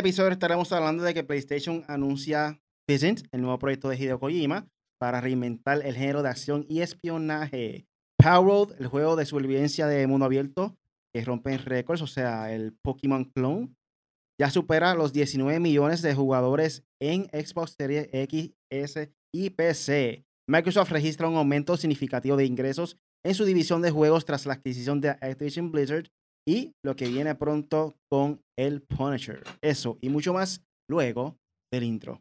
episodio estaremos hablando de que PlayStation anuncia Vincent, el nuevo proyecto de Hideo Kojima, para reinventar el género de acción y espionaje. Power el juego de supervivencia de mundo abierto que rompe récords, o sea, el Pokémon Clone, ya supera los 19 millones de jugadores en Xbox Series X, S y PC. Microsoft registra un aumento significativo de ingresos en su división de juegos tras la adquisición de Activision Blizzard y lo que viene pronto con el Punisher. Eso y mucho más luego del intro.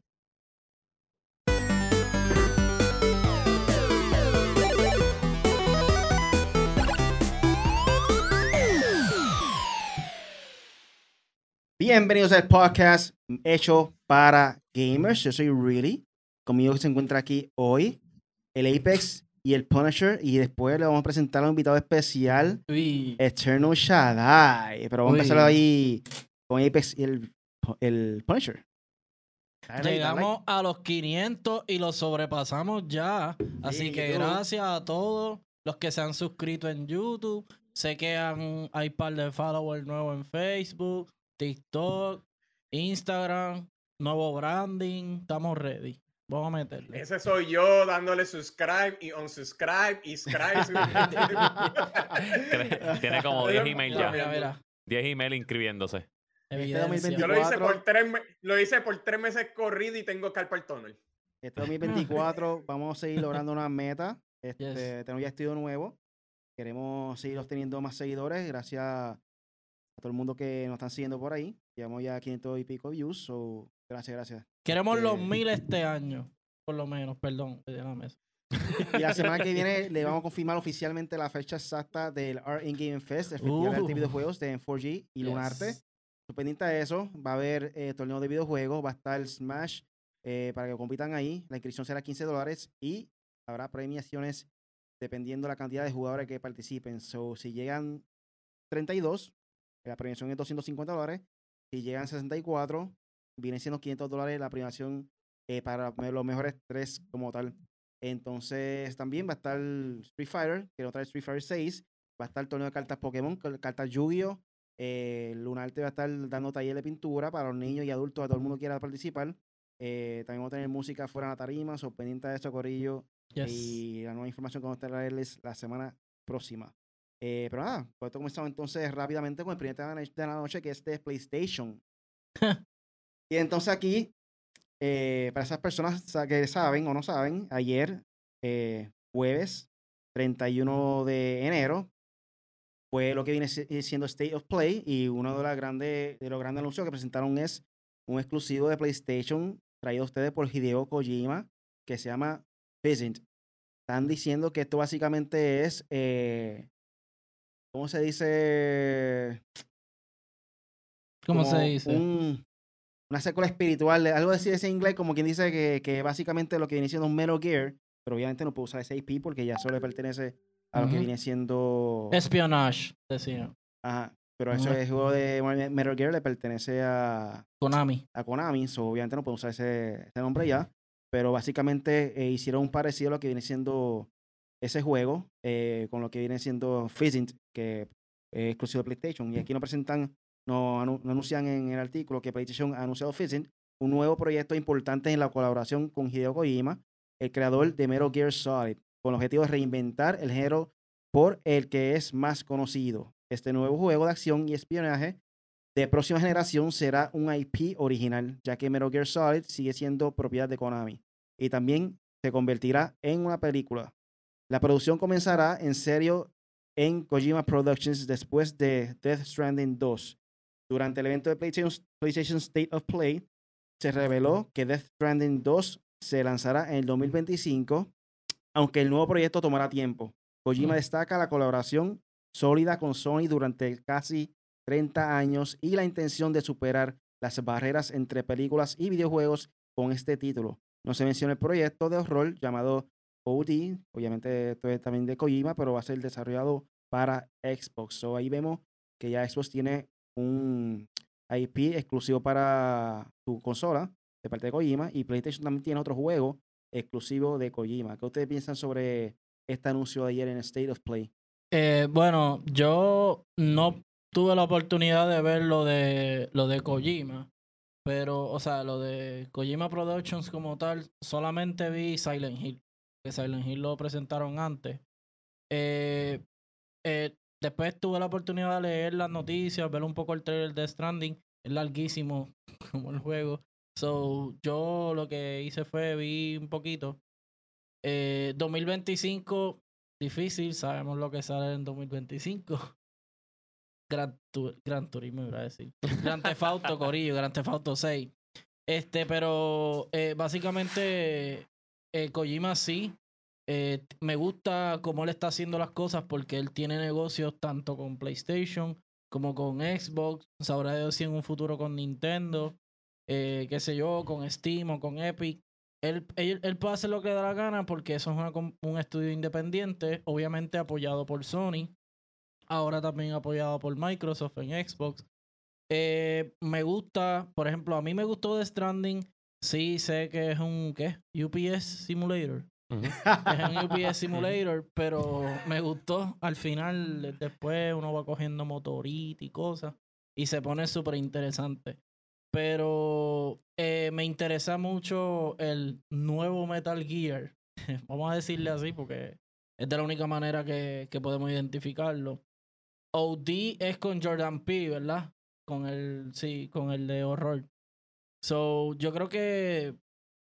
Bienvenidos al podcast hecho para gamers. Yo soy Really. Conmigo se encuentra aquí hoy el Apex y el Punisher. Y después le vamos a presentar a un invitado especial, Eternal Shaddai. Pero vamos a empezar ahí con el, el Punisher. Llegamos a los 500 y los sobrepasamos ya. Así que gracias a todos los que se han suscrito en YouTube. Sé que han, hay un par de followers nuevos en Facebook. TikTok, Instagram, nuevo branding, estamos ready. Vamos a meterle. Ese soy yo dándole subscribe y unsubscribe y subscribe. Tiene como 10 emails ya. 10 emails inscribiéndose. Este yo lo hice, por tres, lo hice por tres meses corrido y tengo carpa el tonel. Este 2024 vamos a seguir logrando una meta. Este, Tenemos ya estudio nuevo. Queremos seguir obteniendo más seguidores gracias a todo el mundo que nos están siguiendo por ahí. Llevamos ya 500 y pico views. So, gracias, gracias. Queremos los mil este año, por lo menos, perdón, y la semana que viene le vamos a confirmar oficialmente la fecha exacta del Art in Game Fest, el Festival de uh. Videojuegos de 4G y Lunarte. Yes. Pendiente de eso, va a haber eh, torneo de videojuegos, va a estar Smash eh, para que compitan ahí. La inscripción será 15 dólares y habrá premiaciones dependiendo la cantidad de jugadores que participen. So, si llegan 32, la premiación es 250 dólares. Si llegan 64, viene siendo 500 dólares la premiación eh, para los mejores tres como tal. Entonces también va a estar Street Fighter, que otra Street Fighter 6. Va a estar el torneo de cartas Pokémon, cartas Yu-Gi-Oh! Eh, Lunarte va a estar dando taller de pintura para los niños y adultos, a todo el mundo quiera participar. Eh, también vamos a tener música fuera de la tarima, so pendiente de esto, Corillo. Y la nueva información que vamos a traerles la semana próxima. Eh, pero nada, pues esto comenzamos entonces rápidamente con el primer tema de la noche, que es de PlayStation. y entonces aquí, eh, para esas personas que saben o no saben, ayer, eh, jueves 31 de enero, fue lo que viene siendo State of Play y uno de, las grandes, de los grandes anuncios que presentaron es un exclusivo de PlayStation traído a ustedes por Hideo Kojima que se llama Visit. Están diciendo que esto básicamente es ¿cómo se dice? ¿Cómo se dice? Una secuela espiritual, algo así ese inglés, como quien dice que, que, básicamente lo que viene siendo un Metal Gear, pero obviamente no puedo usar ese IP porque ya solo le pertenece a lo que viene siendo... Espionage, decía. Ajá, pero eso es juego de Metal Gear, le pertenece a... Konami. A Konami, so obviamente no puedo usar ese, nombre ya, pero básicamente eh, hicieron un parecido a lo que viene siendo ese juego eh, con lo que viene siendo Fizzing, que es exclusivo de PlayStation. Y aquí nos presentan, nos, anuncian en el artículo que PlayStation ha anunciado Fizzing, un nuevo proyecto importante en la colaboración con Hideo Kojima, el creador de Metal Gear Solid, con el objetivo de reinventar el género por el que es más conocido. Este nuevo juego de acción y espionaje de próxima generación será un IP original, ya que Metal Gear Solid sigue siendo propiedad de Konami. Y también se convertirá en una película. La producción comenzará en serio en Kojima Productions después de Death Stranding 2. Durante el evento de PlayStation, State of Play, se reveló que Death Stranding 2 se lanzará en el 2025, aunque el nuevo proyecto tomará tiempo. Kojima destaca la colaboración sólida con Sony durante casi 30 años y la intención de superar las barreras entre películas y videojuegos con este título. No se menciona el proyecto de horror llamado OD, obviamente esto es también de Kojima, pero va a ser desarrollado para Xbox. So ahí vemos que ya Xbox tiene un IP exclusivo para su consola de parte de Kojima y PlayStation también tiene otro juego exclusivo de Kojima. ¿Qué ustedes piensan sobre este anuncio de ayer en State of Play? Eh, bueno, yo no tuve la oportunidad de ver lo de, lo de Kojima, Pero, o sea, lo de Kojima Productions como tal, solamente vi Silent Hill. Que Silent Hill lo presentaron antes. Eh, eh, después tuve la oportunidad de leer las noticias, ver un poco el trailer de Stranding. Es larguísimo como el juego. So, yo lo que hice fue vi un poquito. 2025, eh, difícil, sabemos lo que sale en 2025. Gran, Gran Turismo, iba a decir. Gran Tefauto, Corillo, Gran Tefauto 6. Este, pero eh, básicamente eh, Kojima sí. Me gusta cómo él está haciendo las cosas porque él tiene negocios tanto con PlayStation como con Xbox. Sabrá si en un futuro con Nintendo. Eh, qué sé yo, con Steam o con Epic. Él, él, puede hacer lo que le da la gana porque eso es un estudio independiente, obviamente apoyado por Sony, ahora también apoyado por Microsoft en Xbox. Eh, me gusta, por ejemplo, a mí me gustó The Stranding. Sí, sé que es un ¿qué? UPS Simulator. Es un UPS Simulator, pero me gustó. Al final, después uno va cogiendo motorita y cosas. Y se pone súper interesante. Pero eh, me interesa mucho el nuevo Metal Gear. Vamos a decirle así porque es de la única manera que, que podemos identificarlo. OD es con Jordan P, ¿verdad? Con el, sí, con el de horror. So, yo creo que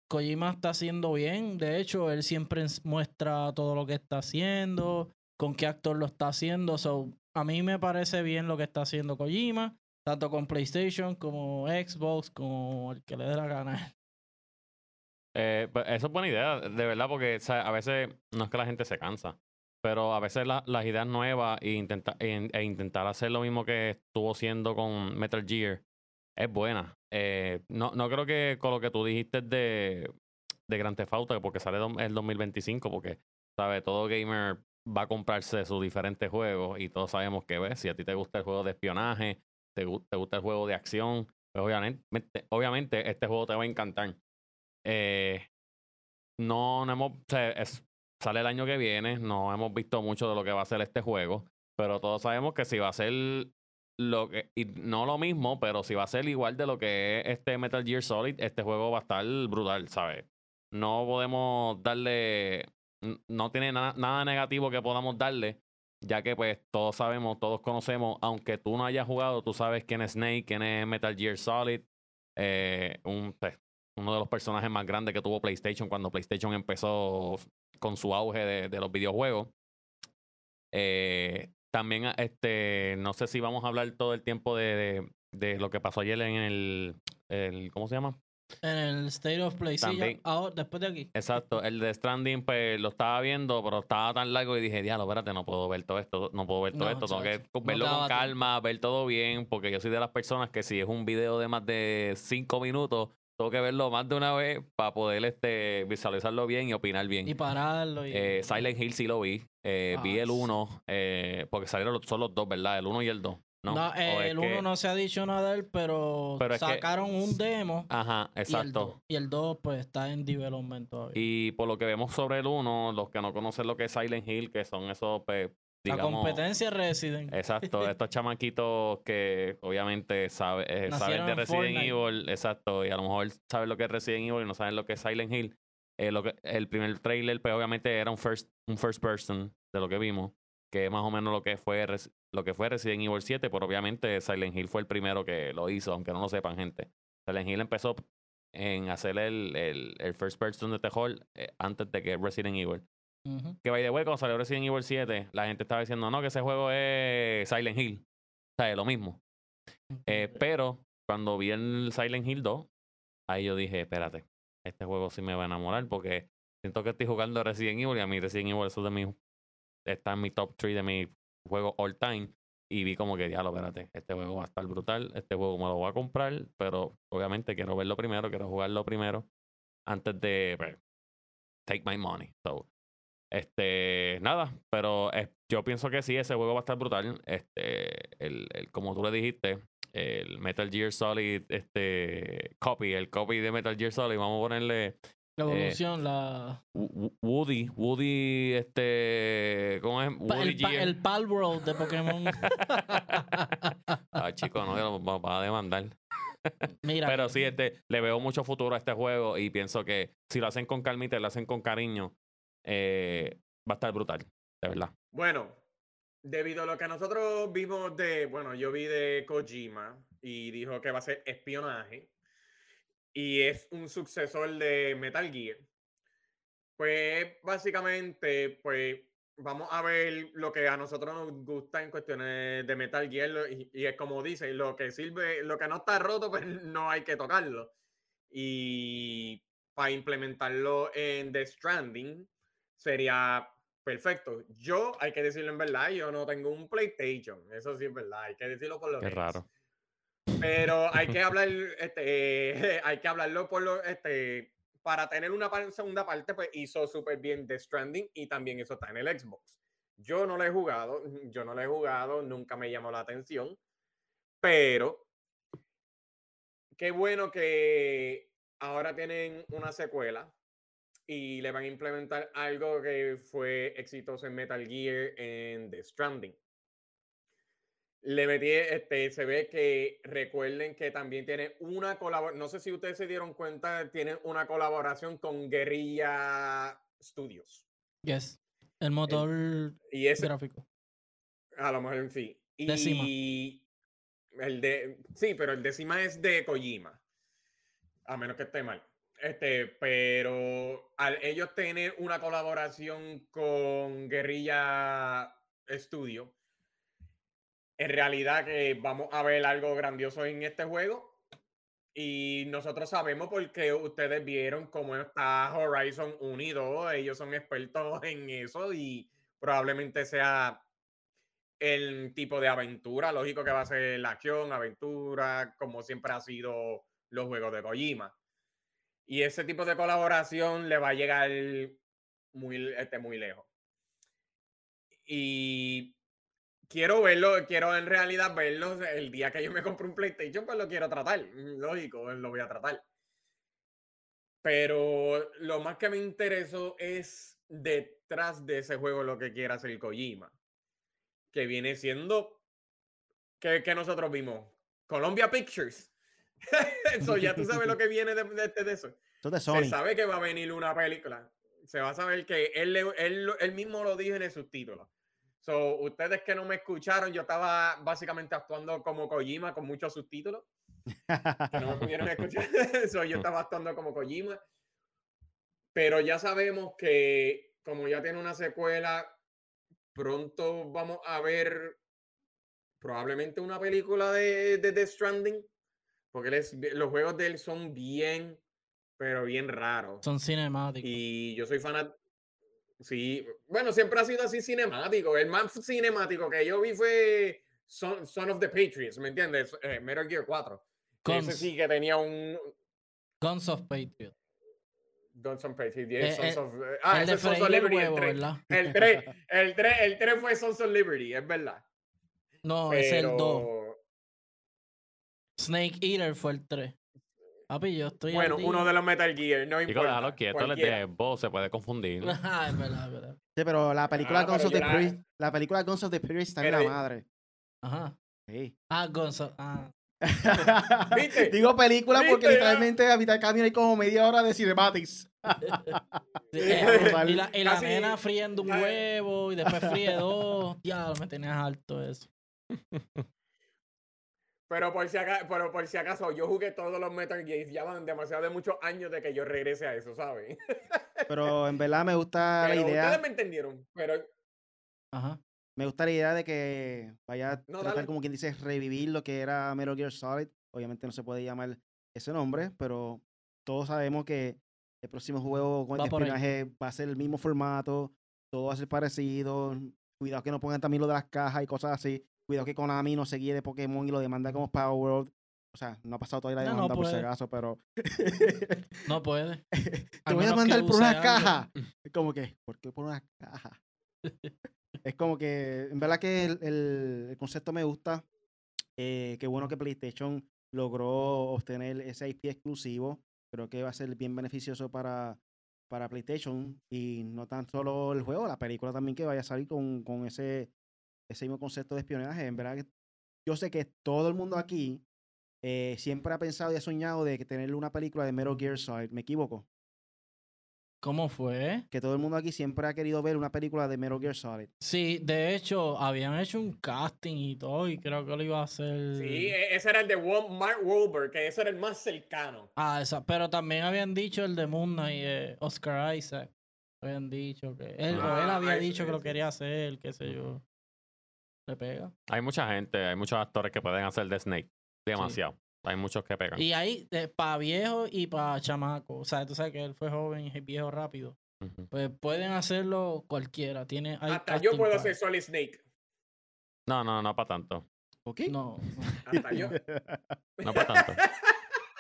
Kojima está haciendo bien. De hecho, él siempre muestra todo lo que está haciendo, con qué actor lo está haciendo. So, a mí me parece bien lo que está haciendo Kojima tanto con PlayStation como Xbox, como el que le dé la gana. Eh, pues, eso es buena idea, de verdad, porque a veces no es que la gente se cansa, pero a veces las ideas nuevas e, intenta, e, intentar hacer lo mismo que estuvo haciendo con Metal Gear es buena. Eh, no, no creo que con lo que tú dijiste de, de Grand Theft Auto, porque sale el 2025, porque, ¿sabes? Todo gamer va a comprarse sus diferentes juegos y todos sabemos que ves, si a ti te gusta el juego de espionaje, te, gusta el juego de acción, pues obviamente, obviamente este juego te va a encantar. Eh, no, no hemos, sale el año que viene, no hemos visto mucho de lo que va a ser este juego, pero todos sabemos que si va a ser lo que, y no lo mismo, pero si va a ser igual de lo que es este Metal Gear Solid, este juego va a estar brutal, ¿sabes? No podemos darle, no tiene nada negativo que podamos darle, ya que pues todos sabemos, todos conocemos, aunque tú no hayas jugado, tú sabes quién es Snake, quién es Metal Gear Solid, eh, un, pues, uno de los personajes más grandes que tuvo PlayStation cuando PlayStation empezó con su auge de, los videojuegos. Eh, también, este, no sé si vamos a hablar todo el tiempo de, de, lo que pasó ayer en el, el ¿cómo se llama? En el State of Play, sí, ahora, después de aquí. Exacto, el de Stranding, pues lo estaba viendo, pero estaba tan largo y dije, diablo, espérate, no puedo ver todo esto, no puedo ver todo esto, tengo que verlo con calma, ver todo bien, porque yo soy de las personas que si es un video de más de cinco minutos, tengo que verlo más de una vez para poder este, visualizarlo bien y opinar bien. Y pararlo. Y... Eh, Silent Hill sí lo vi. Eh, vi el 1, eh, porque salieron son los dos, ¿verdad? El 1 y el 2. No, el 1 no se ha dicho nada de él, pero, sacaron un demo. Ajá, exacto. Y el 2 pues está en development todavía. Y por lo que vemos sobre el 1, los que no conocen lo que es Silent Hill, que son esos, pues, digamos... La competencia Resident. Exacto, estos chamaquitos que obviamente sabe, eh, saben de Resident Evil, exacto, y a lo mejor saben lo que es Resident Evil y no saben lo que es Silent Hill. Eh, lo que, el primer trailer, pues obviamente era un first, un first person de lo que vimos que más o menos lo que fue lo que fue Resident Evil 7, pero obviamente Silent Hill fue el primero que lo hizo, aunque no lo sepan, gente. Silent Hill empezó en hacer el, el, first person de terror eh, antes de que Resident Evil. Que by the way, cuando salió Resident Evil 7, la gente estaba diciendo, no, que ese juego es Silent Hill. O sea, es lo mismo. Eh, pero cuando vi el Silent Hill 2, ahí yo dije, espérate, este juego sí me va a enamorar porque siento que estoy jugando Resident Evil y a mí Resident Evil es de mis está en mi top 3 de mi juego all time. Y vi como que, diablo, espérate, este juego va a estar brutal, este juego me lo voy a comprar, pero obviamente quiero verlo primero, quiero jugarlo primero, antes de pues, take my money. So, este, nada, pero yo pienso que sí, ese juego va a estar brutal. Este, el, el, como tú le dijiste, el Metal Gear Solid, este, copy, el copy de Metal Gear Solid, vamos a ponerle la eh, evolución, la. Woody, Woody, este. ¿Cómo es? Woody el, el Pal World de Pokémon. ah, chico, no, va, a demandar. Mira. Pero sí, este, le veo mucho futuro a este juego y pienso que si lo hacen con calmita y lo hacen con cariño, eh, va a estar brutal, de verdad. Bueno, debido a lo que nosotros vimos de, bueno, yo vi de Kojima y dijo que va a ser espionaje y es un sucesor de Metal Gear. Pues básicamente, pues vamos a ver lo que a nosotros nos gusta en cuestiones de Metal Gear y, es como dice, lo que sirve, lo que no está roto, pues no hay que tocarlo. Y para implementarlo en The Stranding sería perfecto. Yo, hay que decirlo en verdad, yo no tengo un PlayStation, eso sí es verdad, hay que decirlo por lo Qué raro. Pero hay que hablar, este, hay que hablarlo por lo, este, para tener una segunda parte, pues hizo súper bien The Stranding y también eso está en el Xbox. Yo no lo he jugado, yo no lo he jugado, nunca me llamó la atención, pero qué bueno que ahora tienen una secuela y le van a implementar algo que fue exitoso en Metal Gear en The Stranding. Le metí, este, se ve que recuerden que también tiene una colaboración, no sé si ustedes se dieron cuenta, tienen una colaboración con Guerrilla Studios. Yes, el motor y ese, gráfico. A lo mejor sí. Y el de, sí, pero el décima es de Kojima. A menos que esté mal. Este, pero al ellos tener una colaboración con Guerrilla Studio, en realidad que vamos a ver algo grandioso en este juego. Y nosotros sabemos porque ustedes vieron cómo está Horizon Unido. Ellos son expertos en eso y probablemente sea el tipo de aventura. Lógico que va a ser la acción, aventura, como siempre ha sido los juegos de Kojima. Y ese tipo de colaboración le va a llegar muy, este, muy lejos. Y quiero verlo, quiero en realidad verlo el día que yo me compro un PlayStation, pues lo quiero tratar. Mm, lógico, lo voy a tratar. Pero lo más que me interesó es detrás de ese juego lo que quiera hacer Kojima. Que viene siendo. que, nosotros vimos? Columbia Pictures. eso, ya tú sabes lo que viene de, de, eso. Se sabe que va a venir una película. Se va a saber que él, él, él mismo lo dijo en el subtítulo So, ustedes que no me escucharon, yo estaba básicamente actuando como Kojima con muchos subtítulos. que no me pudieron escuchar. so, yo estaba actuando como Kojima. Pero ya sabemos que como ya tiene una secuela, pronto vamos a ver probablemente una película de, de The Stranding. Porque los juegos de él son bien, pero bien raros. Son cinemáticos. Y yo soy fanático. Sí, bueno, siempre ha sido así cinemático. El más cinemático que yo vi fue Son, of the Patriots, ¿me entiendes? Eh, Metal Gear 4. Ese sí que tenía un. Guns of Patriots. Guns of Patriots. Eh, Sons eh, of, ah, ese es Sons of Liberty. el 3. El 3, el, 3, el 3 fue Sons of Liberty, es verdad. No, es el 2. Snake Eater fue el 3. Papi, yo estoy. Bueno, uno de los Metal Gear, no importa. déjalo quieto, les de se puede confundir. ah, es verdad, es verdad. Sí, pero la película ah, Guns of the Priest, la película Guns of the Priest está en la madre. Ajá. Sí. Ah, Guns of. Ah. ¿Viste? Digo película porque literalmente a mitad de camino hay como media hora de cinematics. y la, y la nena friendo un huevo y después fríe dos. Ya, me tenías alto eso. Pero por, si acaso, pero por si acaso, yo jugué todos los Metal Gear. Ya van demasiado de muchos años de que yo regrese a eso, ¿sabes? pero en verdad me gusta la idea. Ustedes me entendieron, pero. Ajá. Me gusta la idea de que vaya a tratar, como quien dice, revivir lo que era Metal Gear Solid. Obviamente no se puede llamar ese nombre, pero todos sabemos que el próximo juego con el espionaje va a ser el mismo formato, todo va a ser parecido. Cuidado que no pongan también lo de las cajas y cosas así. Cuidado que Konami no se guíe de Pokémon y lo demanda como Power World. O sea, no ha pasado todavía la demanda por si acaso, pero. no puede. Te voy a mandar por una caja. Es como que, ¿por qué por una caja? es como que, en verdad que el, el, concepto me gusta. Eh, qué bueno que PlayStation logró obtener ese IP exclusivo. Creo que va a ser bien beneficioso para, para PlayStation. Y no tan solo el juego, la película también que vaya a salir con, con ese ese mismo concepto de espionaje. En verdad, yo sé que todo el mundo aquí eh, siempre ha pensado y ha soñado de tener una película de Metal Gear Solid. ¿Me equivoco? ¿Cómo fue? Que todo el mundo aquí siempre ha querido ver una película de Metal Gear Solid. Sí, de hecho, habían hecho un casting y todo, y creo que lo iba a hacer. Sí, e, ese era el de Mark Wahlberg, que ese era el más cercano. Ah, esa, pero también habían dicho el de Moon Knight, eh, Oscar Isaac. Habían dicho que. Él, o él Ah, había dicho que lo quería hacer, qué sé yo. Le pega. Hay mucha gente, hay muchos actores que pueden hacer de Snake. Demasiado. Hay muchos que pegan. Y ahí, para viejo y para chamaco. O sea, tú sabes que él fue joven y es viejo rápido. Pues pueden hacerlo cualquiera. Tiene, hay Hasta yo puedo eso. Solid Snake. No, no, no para tanto. ¿Ok? No, no. Hasta yo. No para tanto.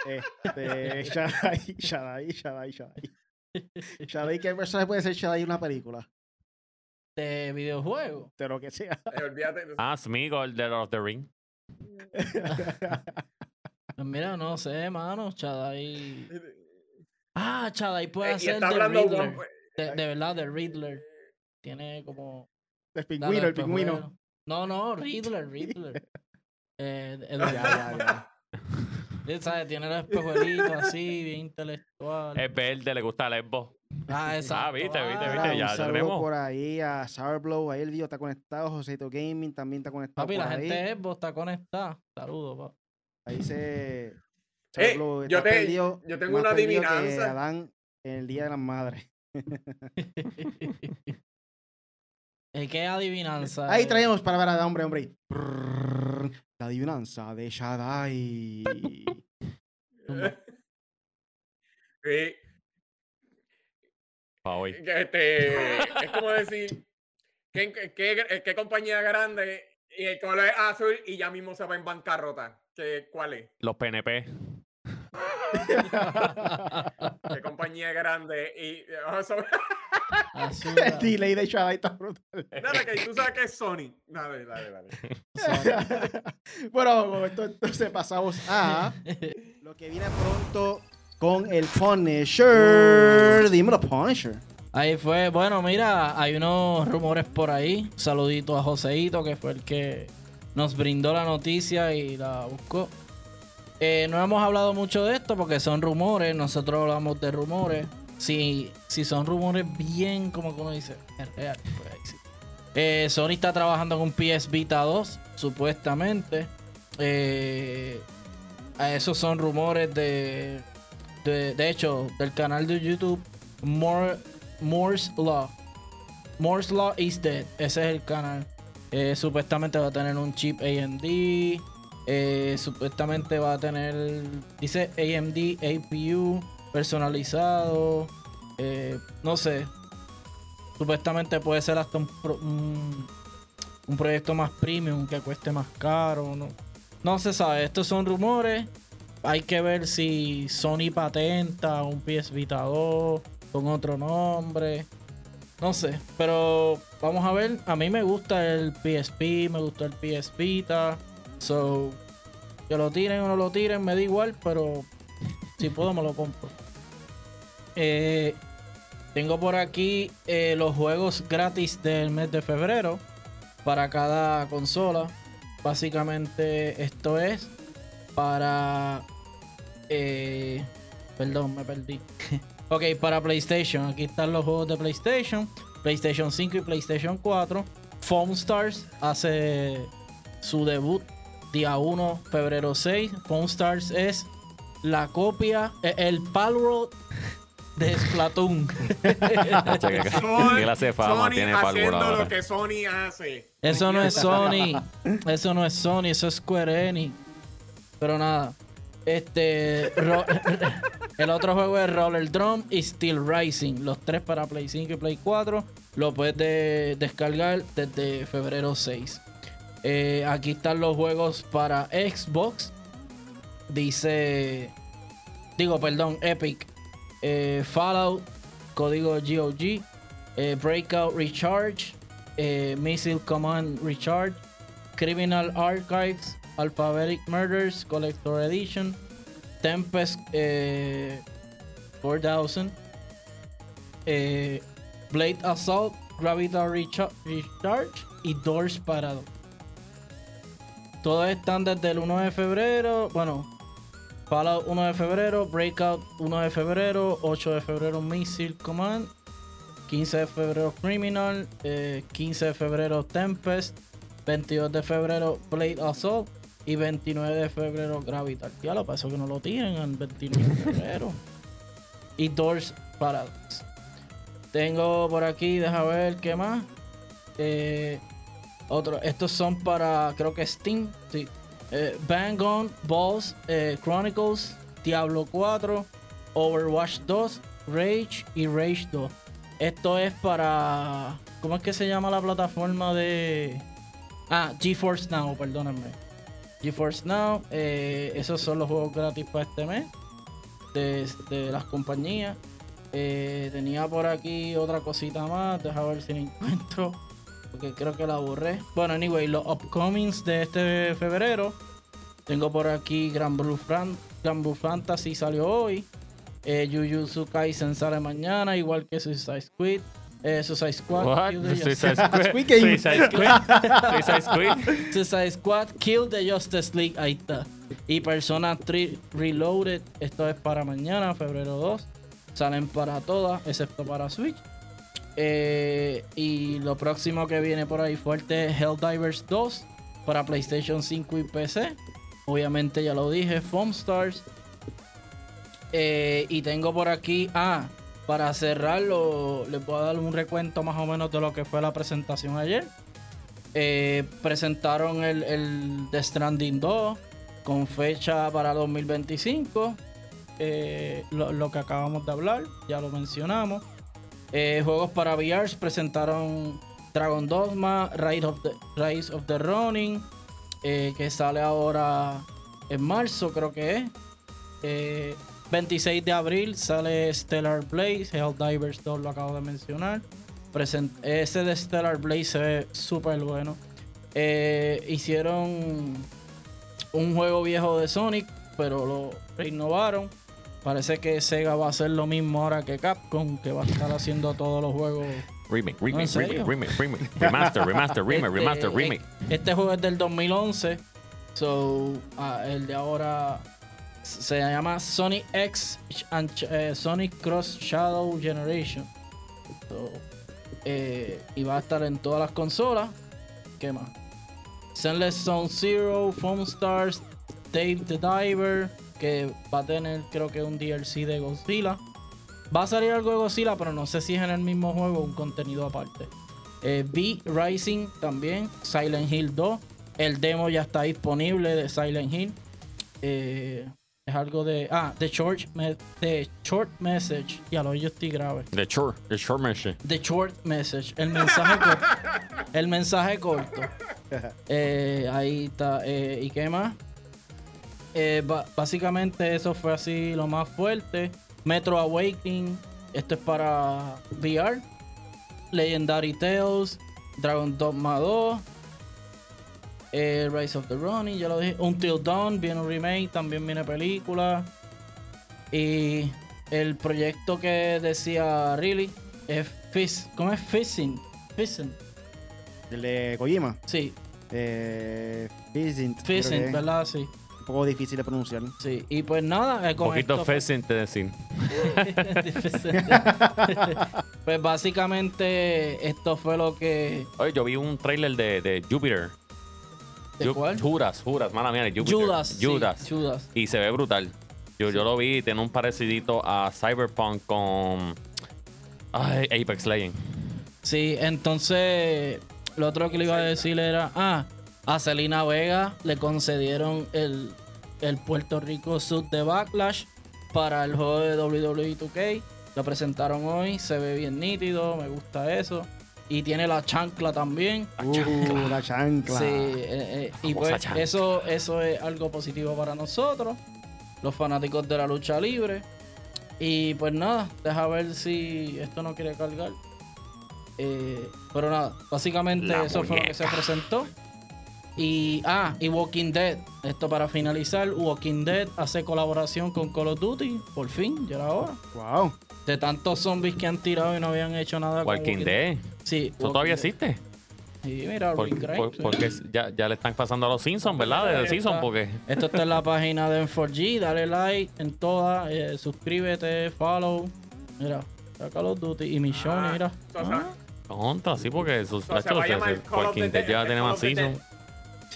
Este, Shadai, Shadai, Shadai, Shadai. Shadai, ¿qué personaje puede ser Shadai en una película? De videojuego. De lo que sea. Eh, olvídate. Ah, Smeagol de Lord of the Ring. Pues mira, no sé, mano. Chadai. Ah, Chadai puede Eh, hacer de Riddler. De, de verdad, de Riddler. Tiene como. el Dale, pingüino, el pingüino. bueno. No, no, Riddler, Riddler. Eh, el- Ya, ya, ya. Sí, ¿sabes? Tiene el espejuelito así, bien intelectual. Es verde, le gusta Lesbo. Ah, exacto. viste, viste, ah. viste, Mira, ya, un tenemos. por ahí a Sourdblow, a Elvio está conectado, Joseito Gaming también está conectado Papi, por la ahí. gente de Xbox está conectada. Saludos, pa. Ahí se... Eh, Sourdblow yo te- perdido, yo tengo una adivinanza. Adán en el Día de las Madres. Es que adivinanza. Ahí eh. traemos para ver a hombre, hombre. Brrr, La adivinanza de Shaddai. Sí, Pa' hoy. este, es como decir, ¿qué, qué, qué- qué compañía grande y el color es azul y ya mismo se va en bancarrota? ¿Qué, ¿Cuál es? Los PNP. ¿Qué compañía grande y... oh, so- Azul, el delay de Shaddai está brutal. Nada, que tú sabes que es Sony. Dale, dale, dale. bueno, con esto entonces pasamos a lo que viene pronto con el Punisher. Dímelo, Punisher. Ahí fue, bueno, mira, hay unos rumores por ahí. Saludito a Joseito, que fue el que nos brindó la noticia y la buscó. Eh, no hemos hablado mucho de esto porque son rumores, nosotros hablamos de rumores. Si, si son rumores bien, como uno dice, es real, pues ahí sí. Eh, Sony está trabajando con PS Vita 2, supuestamente. Eh, a esos son rumores de, de, hecho, del canal de YouTube More, Moore's Law. Moore's Law is dead. Ese es el canal. Eh, supuestamente va a tener un chip AMD. eh, supuestamente va a tener. Dice AMD APU personalizado. eh, no sé. Supuestamente puede ser hasta un, un, un proyecto más premium que cueste más caro. No, no se sabe. Estos son rumores. Hay que ver si Sony patenta un PS Vita 2 con otro nombre. No sé, pero vamos a ver. A mí me gusta el PSP, me gusta el PS Vita. So, que lo tiren o no lo tiren, me da igual, pero si puedo me lo compro. Eh, tengo por aquí eh, los juegos gratis del mes de febrero para cada consola. Básicamente esto es para... eh, perdón, me perdí. ok, para PlayStation. Aquí están los juegos de PlayStation. PlayStation 5 y PlayStation 4. Foam Stars hace su debut día 1, febrero 6. Foam Stars es la copia, eh, el Palworld de Splatoon. Che, ¿Qué qué clase de fama Sony tiene haciendo ahora? lo que Sony hace. Eso no es Sony. Eso no es Sony, eso es Square Enix. Pero nada. Este. el otro juego es Roller Drum y Steel Rising. Los tres para Play 5 y Play 4. Lo puedes de- descargar desde febrero 6. Eh, aquí están los juegos para Xbox. Dice. Digo, perdón, Epic. Eh, Fallout. Código GOG. eh, Breakout Recharge. Missile Command Recharge. Criminal Archives. Alphabetic Murders Collector Edition. Tempest eh, 4000. eh, Blade Assault. Gravity Recha- Recharge. Y Doors Parado. Todos están desde el 1 de febrero. Bueno, Fallout 1 de febrero, Breakout 1 de febrero, 8 de febrero Missile Command, 15 de febrero Criminal, 15 eh, de febrero Tempest, 22 de febrero Blade Assault y 29 de febrero Gravitar. Ya lo pasó que no lo tienen el 29 de febrero. y Doors Paradox. Tengo por aquí, deja ver qué más. Eh, otro, estos son para, creo que Steam. Sí. Eh, Bang On, Balls, eh, Chronicles, Diablo 4, Overwatch 2, Rage y Rage 2. Esto es para. ¿Cómo es que se llama la plataforma de.? Ah, GeForce Now, perdónenme. GeForce Now, eh, esos son los juegos gratis para este mes de, las compañías. Eh, tenía por aquí otra cosita más, deja ver si la encuentro, porque creo que la borré. Bueno, anyway, los upcomings de este febrero. Tengo por aquí Grand Blue, Fantasy salió hoy. Eh, Jujutsu Kaisen sale mañana, igual que Suicide Squid. Eh, Suicide Squad. What? Suicide Squad. Suicide Squad. Suicide Squad. Kill the Justice League. Ahí está. Y Persona 3 Reloaded. Esto es para mañana, febrero 2. Salen para todas, excepto para Switch. Eh, y lo próximo que viene por ahí fuerte es Helldivers 2 para PlayStation 5 y PC. Obviamente ya lo dije, Foam Stars. Eh, y tengo por aquí. Ah, para cerrarlo, les voy a dar un recuento más o menos de lo que fue la presentación ayer. Eh, presentaron el, el, The Stranding 2 con fecha para 2025. Eh, lo, que acabamos de hablar, ya lo mencionamos. Eh, juegos para VR presentaron Dragon Dogma, Rise of the, Rise of the Running, que sale ahora en marzo, creo que es. 26 de abril sale Stellar Blaze, Helldivers 2 lo acabo de mencionar. ese de Stellar Blaze se ve súper bueno. Eh, hicieron un juego viejo de Sonic, pero lo renovaron. Parece que Sega va a hacer lo mismo ahora que Capcom, que va a estar haciendo todos los juegos. Remake, remake, remake, remake, remaster, remaster, remake, este, remaster, remake. Este juego es del 2011, so ah, el de ahora se llama Sonic X eh, Sonic Cross Shadow Generation. Eh, y va a estar en todas las consolas. ¿Qué más? Sunless Zone Zero, Foam Stars, Dave the Diver, que va a tener creo que un DLC de Godzilla. Va a salir algo de Godzilla, pero no sé si es en el mismo juego o un contenido aparte. Eh, Rising también, Silent Hill 2. El demo ya está disponible de Silent Hill. Eh, es algo de. Ah, The Short, the short Message. Ya lo yo estoy grave. The Short, the short Message. The Short Message. El mensaje corto. El mensaje corto. Eh, ahí está. Eh, ¿Y qué más? Eh, básicamente eso fue así lo más fuerte. Metro Awakening. Esto es para VR. Legendary Tales. Dragon Dogma 2. Eh, Rise of the Ronin, ya lo dije. Until Dawn, viene un remake, también viene película. Y el proyecto que decía Really es Fizz. ¿Cómo es Fizzing? Fizzing. ¿El de Kojima? Sí. Eh, Fizzing. Fizzing, ¿verdad? Sí. Un poco difícil de pronunciar. Sí, y pues nada. Un poquito Fizzing te decir. pues básicamente esto fue lo que. Oye, yo vi un trailer de, de Jupiter. ¿De cuál? Judas, Judas, mala mía, Judas. Judas. Judas. Y se ve brutal. Yo, yo lo vi, tiene un parecidito a Cyberpunk con ay, Apex Legends. Sí, entonces lo otro que le iba a decir era, ah, a Selena Vega le concedieron el, el Puerto Rico Sud de Backlash para el juego de WWE 2K. Lo presentaron hoy, se ve bien nítido, me gusta eso. Y tiene la chancla también. La chancla. Uh, la chancla. Sí, eh, eh, y pues eso, eso es algo positivo para nosotros, los fanáticos de la lucha libre. Y pues nada, deja ver si esto no quiere cargar. Eh, pero nada, básicamente eso fue lo que se presentó. Y, ah, y Walking Dead. Esto para finalizar. Walking Dead hace colaboración con Call of Duty. Por fin, ya era hora. Wow. De tantos zombies que han tirado y no habían hecho nada. Walking, Walking Dead. Sí. ¿Eso todavía existe? Sí, mira, porque ya, ya, le están pasando a los Simpsons, ¿verdad? De Simpsons, porque... Esto está en la página de M4G. Dale like en todas. Eh, suscríbete, follow. Mira, saca los Duty y Michonne, ah, mira. Contra, sí, porque sus cualquier ya tiene más Season.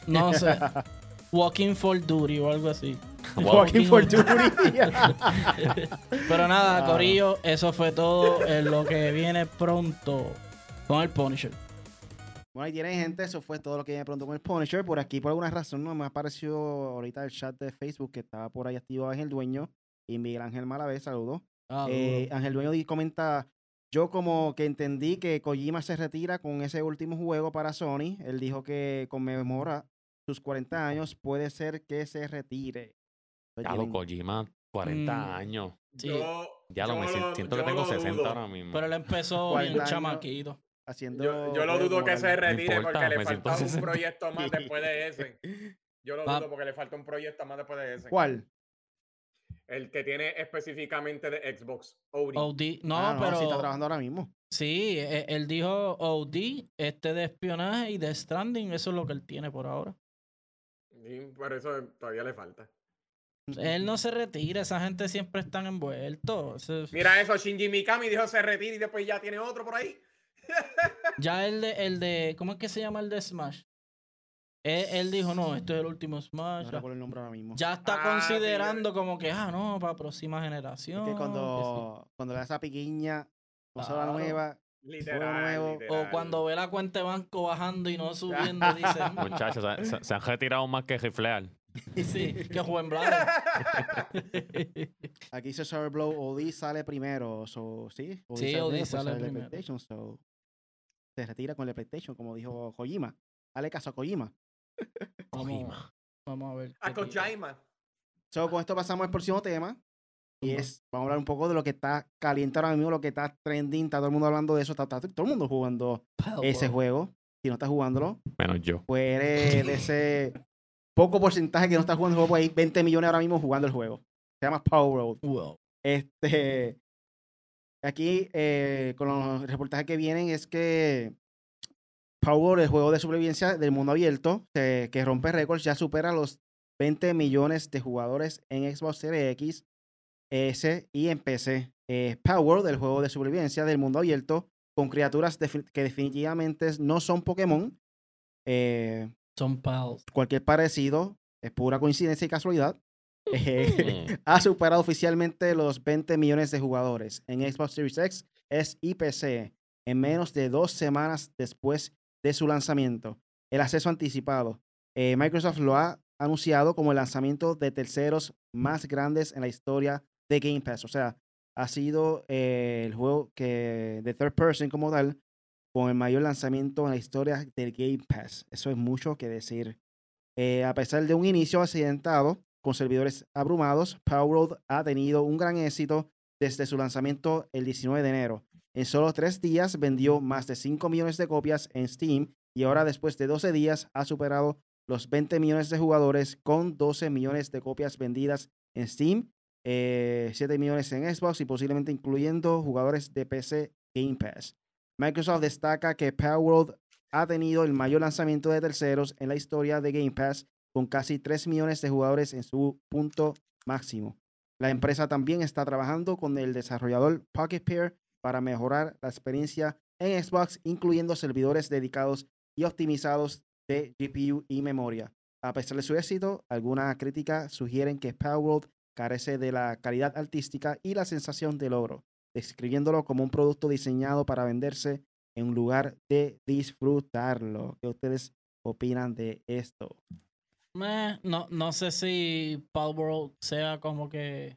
No sé. Walking for Duty o algo así. Walking for Duty. Pero nada, ah. Corillo, eso fue todo en lo que viene pronto con el Punisher. Bueno, ahí tienen gente, eso fue todo lo que viene pronto con el Punisher. Por aquí, por alguna razón, no me apareció ahorita el chat de Facebook que estaba por ahí activo Ángel Dueño y Miguel Ángel Malavé, saludos. Ah, eh, Ángel Dueño comenta, yo como que entendí que Kojima se retira con ese último juego para Sony. Él dijo que conmemora sus 40 años, puede ser que se retire. Ya lo Kojima, 40 mm, años. ya lo me siento, que tengo 60 ahora mismo. Pero él empezó bien chamaquito. Haciendo yo, lo dudo que se retire porque le falta un proyecto más después de ese. Yo lo dudo porque le falta un proyecto más después de ese. ¿Cuál? El que tiene específicamente de Xbox. OD. OD. No, ah, pero. Sí, está trabajando ahora mismo. Sí, e, él dijo OD, este de espionaje y de Stranding. Eso es lo que él tiene por ahora. Sí, por eso todavía le falta. Él no se retira, esa gente siempre están envueltos. Mira eso, Shinji Mikami dijo se retira y después ya tiene otro por ahí. ya el de, el de, ¿cómo es que se llama el de Smash? Él, dijo, no, esto es el último Smash. el nombre ahora mismo. Ya está ah, considerando como que, ah, no, para próxima generación. Es que cuando, cuando le da esa piquiña, cosa nueva, Literal, O cuando ve la cuenta de banco bajando y no subiendo, dice. Mm". Muchachos, se, han retirado más que riflear. Sí, que jueguen Blow. Aquí dice Server Blow, OD sale primero. So, sí, sí, OD sale, primero. se retira con el PlayStation, como dijo Kojima. Dale caso a Kojima. Kojima. Vamos a ver. A Kojima. So, con esto pasamos al próximo tema. Y es, vamos a hablar un poco de lo que está caliente ahora mismo, lo que está trending, está todo el mundo hablando de eso, está, todo el mundo jugando ese juego. Si no estás jugándolo, menos yo. Pues eres de ese poco porcentaje que no está jugando el juego, pues hay 20 millones ahora mismo jugando el juego. Se llama Power Road. Este, aquí, eh, con los reportajes que vienen, es que Power, el juego de supervivencia del mundo abierto, que rompe récords, ya supera los 20 millones de jugadores en Xbox Series X S y en PC. Power, del juego de supervivencia del mundo abierto, con criaturas que definitivamente no son Pokémon. Eh, son pals. Cualquier parecido es pura coincidencia y casualidad. Eh, mm. ha superado oficialmente los 20 millones de jugadores en Xbox Series X, S y PC en menos de dos semanas después de su lanzamiento. El acceso anticipado. Eh, Microsoft lo ha anunciado como el lanzamiento de terceros más grandes en la historia de Game Pass. O sea, ha sido eh, el juego que de third person como tal con el mayor lanzamiento en la historia del Game Pass. Eso es mucho que decir. Eh, a pesar de un inicio accidentado con servidores abrumados, Power Road ha tenido un gran éxito desde su lanzamiento el 19 de enero. En solo tres días vendió más de 5 millones de copias en Steam y ahora después de 12 días ha superado los 20 millones de jugadores con 12 millones de copias vendidas en Steam 7 eh, millones en Xbox y posiblemente incluyendo jugadores de PC Game Pass. Microsoft destaca que World ha tenido el mayor lanzamiento de terceros en la historia de Game Pass, con casi 3 millones de jugadores en su punto máximo. La empresa también está trabajando con el desarrollador Pocket Pair para mejorar la experiencia en Xbox, incluyendo servidores dedicados y optimizados de GPU y memoria. A pesar de su éxito, algunas críticas sugieren que World carece de la calidad artística y la sensación de logro, describiéndolo como un producto diseñado para venderse en lugar de disfrutarlo. ¿Qué ustedes opinan de esto? no, no sé si World sea como que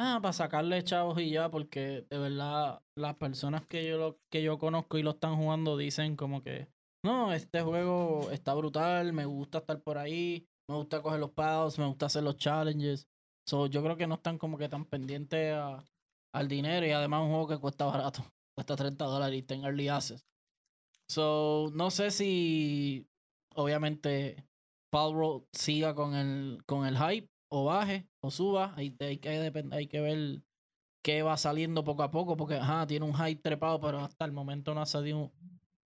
ah, para sacarle chavos y ya, porque de verdad las personas que yo que yo conozco y lo están jugando dicen como que no, este juego está brutal, me gusta estar por ahí, me gusta coger los pads, me gusta hacer los challenges yo creo que no están como que tan pendientes al dinero y además un juego que cuesta barato. Cuesta 30 dólares y en early access. So, no sé si obviamente Paul siga con el, con el hype o baje o suba. Hay, hay, que, hay que ver qué va saliendo poco a poco porque ajá, tiene un hype trepado, pero hasta el momento no ha salido,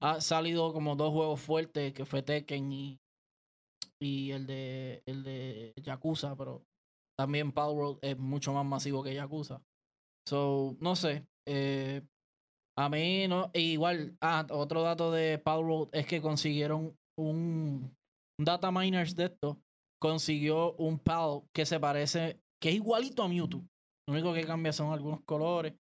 ha salido como dos juegos fuertes, que fue Tekken y, y el de el de Yakuza, pero también Power es mucho más masivo que Yakuza. So, no sé. Eh, a mí no, e igual, ah, otro dato de Power es que consiguieron un, un data miners de esto, consiguió un PAL que se parece, que es igualito a Mewtwo. Lo único que cambia son algunos colores.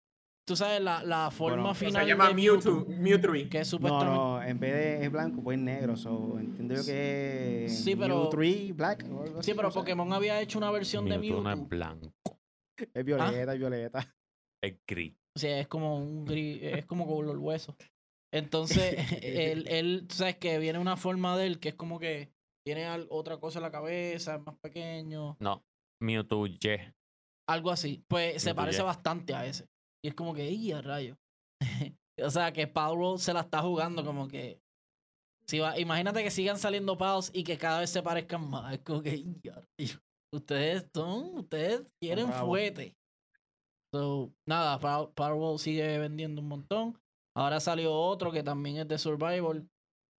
Tú sabes, la, la forma Bueno, final. Se llama de Mewtwo, Mewtwo. Que es No, no, en vez de es blanco, pues es negro. So, entiendo yo que es Sí, pero- Mewtwo Black. o algo Sí, pero. Pokémon había hecho una versión de Mewtwo no es blanco, Es violeta, es violeta. Es gris. O sea, es como un gris, es como color hueso. Entonces, él, él, tú sabes que viene una forma de él que es como que tiene otra cosa en la cabeza, es más pequeño, No, Mewtwo Y. algo así. Pues se parece bastante a ese. Y es como que, ¡y a rayo! o sea, que Power se la está jugando como que. Si va, imagínate que sigan saliendo Pals y que cada vez se parezcan más. Es como que, ¡y a rayo! Ustedes son, ustedes quieren bravos. fuete. So, nada, Pow- Powerball sigue vendiendo un montón. Ahora salió otro que también es de Survival,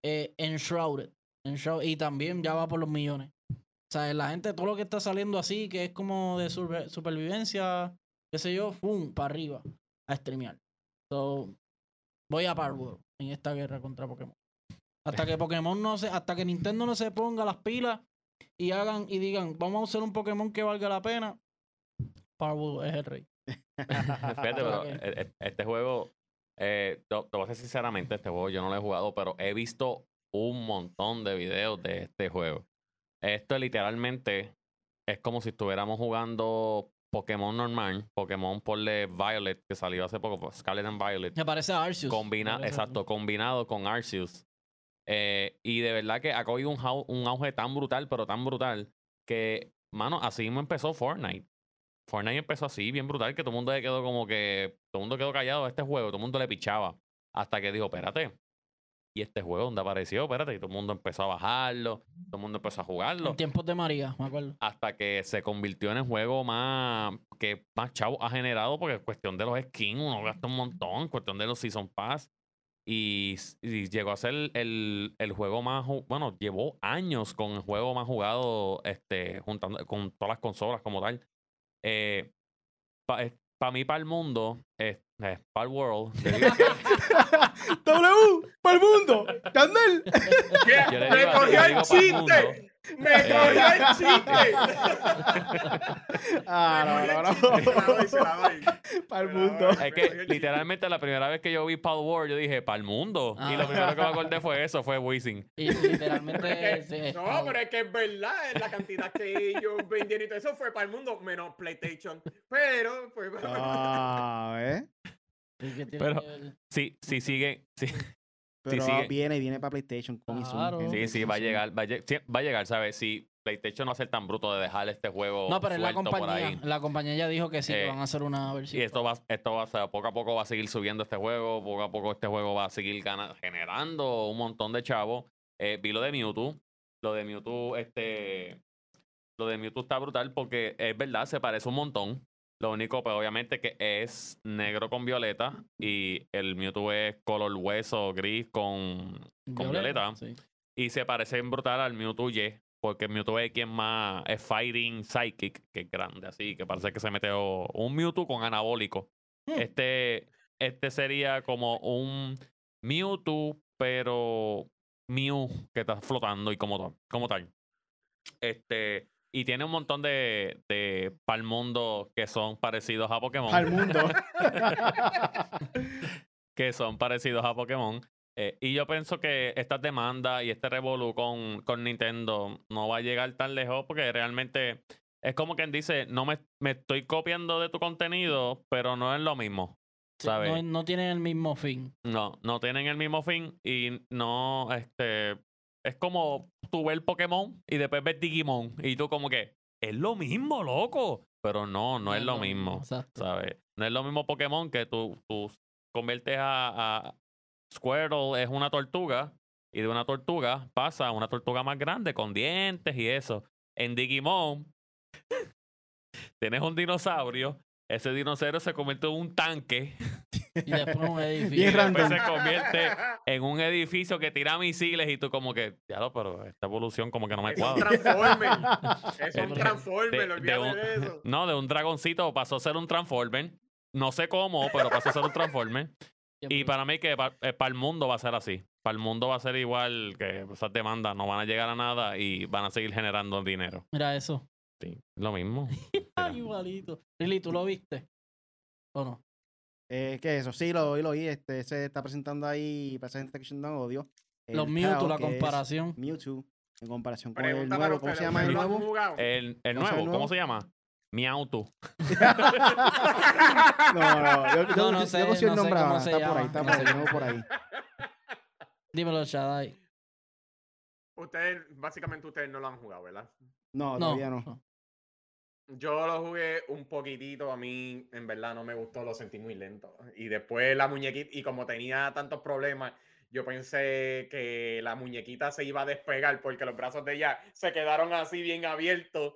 eh, Enshrouded. Enshroud- y también ya va por los millones. O sea, la gente, todo lo que está saliendo así, que es como de supervivencia, qué sé yo, ¡fum! para arriba a streamear. So, voy a Powerball en esta guerra contra Pokémon. Hasta que Pokémon no se, hasta que Nintendo no se ponga las pilas y hagan y digan, vamos a hacer un Pokémon que valga la pena. Powerball es el rey. Fíjate, pero Ok. e- e- este juego, eh, te, te voy a decir sinceramente, este juego yo no lo he jugado, pero he visto un montón de videos de este juego. Esto literalmente es como si estuviéramos jugando Pokémon normal, Pokémon por Violet, que salió hace poco, pues, Scarlet and Violet. Me parece Arceus. Combina, Parece- exacto, combinado con Arceus. Eh, y de verdad que ha cogido un, un auge tan brutal, pero tan brutal, que, mano, así mismo empezó Fortnite. Fortnite empezó así, bien brutal, que todo el mundo quedó como que, todo el mundo quedó callado a este juego, todo el mundo le pichaba. Hasta que dijo, espérate, ¿y este juego dónde apareció? Espérate, y todo el mundo empezó a bajarlo, todo el mundo empezó a jugarlo En tiempos de María, me acuerdo. hasta que se convirtió en el juego más que más chavo ha generado porque es cuestión de los skins uno gasta un montón cuestión de los season pass y, y llegó a ser el, el juego más bueno llevó años con el juego más jugado este juntando con todas las consolas como tal eh, para mí para el mundo es para el world W, para el mundo. Candel. Yo le ¡Me digo así, cogió yo el chiste! ¡Me cogió el chiste! Ah, no, no, no. doy, se la doy. Para el mundo. Es que literalmente la primera vez que yo vi Power World, yo dije, para el mundo. Y lo Ah. primero que me acordé fue eso, fue Wizzing. Y literalmente. sí, No, pero es que es verdad, es la cantidad que ellos vendieron y todo eso fue para el mundo, menos PlayStation. Pero, pues, Ah, ¿eh? Sí, que tiene Pero- que Sí, sí, Pero viene, viene para PlayStation. Claro. gente, sí, sí, va a llegar. Va a, lle- sí, va a llegar, ¿sabes? Si PlayStation no va a ser tan bruto de dejar este juego No, pero es la compañía. ahí. La compañía ya dijo que sí, que Eh, van a hacer una versión. Y esto va, esto va a ser, poco a poco va a seguir subiendo este juego, poco a poco este juego va a seguir generando un montón de chavos. Eh, vi lo de Mewtwo. Lo de Mewtwo, este. Lo de Mewtwo está brutal porque es verdad, se parece un montón. Lo único, pues obviamente que es negro con violeta y el Mewtwo es color hueso gris con, con violeta. sí. Y se parece en brutal al Mewtwo Y, porque el Mewtwo es quien más es Fighting Psychic, que es grande, así que parece que se metió un Mewtwo con anabólico. Hmm. Este, este sería como un Mewtwo, pero Mew que está flotando y como, tal- como tal. Este, y tiene un montón de, de pal mundo que son parecidos a Pokémon Al mundo. que son parecidos a Pokémon. Eh, y yo pienso que estas demandas y este revolú con, con Nintendo no va a llegar tan lejos porque realmente es como quien dice, no me, me estoy copiando de tu contenido, pero no es lo mismo. Sí, ¿sabes? no, no tienen el mismo fin. No, no tienen el mismo fin y no, este, es como tú ves el Pokémon y después ves Digimon y tú como que, es lo mismo, loco. Pero no, no es lo mismo. Exacto. ¿sabes? No es lo mismo Pokémon que tú, tú conviertes a, a Squirtle es una tortuga y de una tortuga pasa a una tortuga más grande con dientes y eso. En Digimon tienes un dinosaurio, ese dinosaurio se convierte en un tanque Y después un edificio. Después random. se convierte en un edificio que tira misiles y tú como que, ya lo, pero esta evolución como que no me Es un cuadra. Transformer. Es un Transformer, De- de olvídate un- de eso. no, de un dragoncito pasó a ser un Transformer. No sé cómo, pero pasó a ser un Transformer. Y para mí que para el mundo va a ser así. Para el mundo va a ser igual que esas demandas no van a llegar a nada y van a seguir generando dinero. Mira eso. Sí, lo mismo. Igualito. Lili, ¿tú lo viste? ¿O no? Eh, ¿Qué es eso? Sí, lo, lo oí. Este, se está presentando ahí para esa gente que dan odio. Los Mewtwo, Tao, la comparación. Mewtwo en comparación con Pregunta el nuevo. ¿Cómo se llama el ¿ustedes lo han nuevo? El, el ¿Cómo se llama nuevo, ¿cómo se llama? Miautu. No, no, yo, yo, No, no sé, yo no el sé nombre cómo ahora. se Está por ahí, está no por ahí, no por ahí. Dímelo, Shadai. Ustedes, básicamente ustedes no lo han jugado, ¿verdad? No, No. todavía no. Yo lo jugué un poquitito, a mí en verdad no me gustó, lo sentí muy lento. Y después la muñequita, y como tenía tantos problemas, yo pensé que la muñequita se iba a despegar porque los brazos de ella se quedaron así bien abiertos.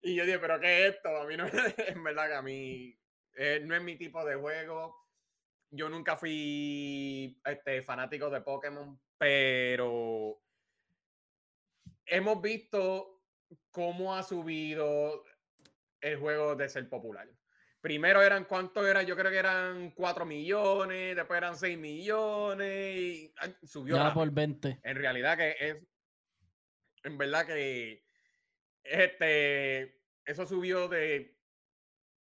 Y yo dije, pero ¿qué es esto? A mí no, en verdad que a mí eh, no es mi tipo de juego. Yo nunca fui este, fanático de Pokémon, pero hemos visto cómo ha subido el juego de ser popular. Primero eran, ¿cuánto era? Yo creo que eran 4 millones, después eran 6 millones, y ay, subió. Ya por 20. En realidad que es, en verdad que este, eso subió de,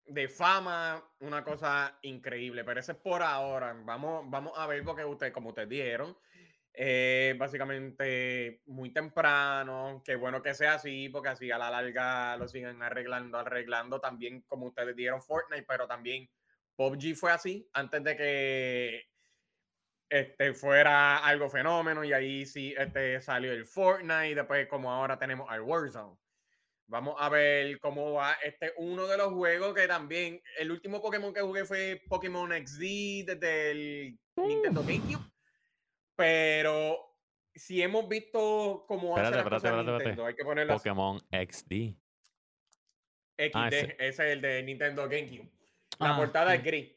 de fama, una cosa increíble, pero eso es por ahora. Vamos, vamos a ver porque ustedes, como ustedes dijeron, eh, básicamente muy temprano, qué bueno que sea así, porque así a la larga lo siguen arreglando, arreglando también, como ustedes dijeron, Fortnite, pero también PUBG fue así, antes de que este, fuera algo fenómeno, y ahí sí este, salió el Fortnite, y después como ahora tenemos al Warzone. Vamos a ver cómo va este uno de los juegos que también, el último Pokémon que jugué fue Pokémon XD desde el Nintendo GameCube. Pero si hemos visto cómo hace Espérate, espérate, espérate, espérate. Nintendo, hay que ponerlo así. Pokémon XD. XD, Ah, ese. ese es el de Nintendo GameCube. La Ah, portada sí. es gris.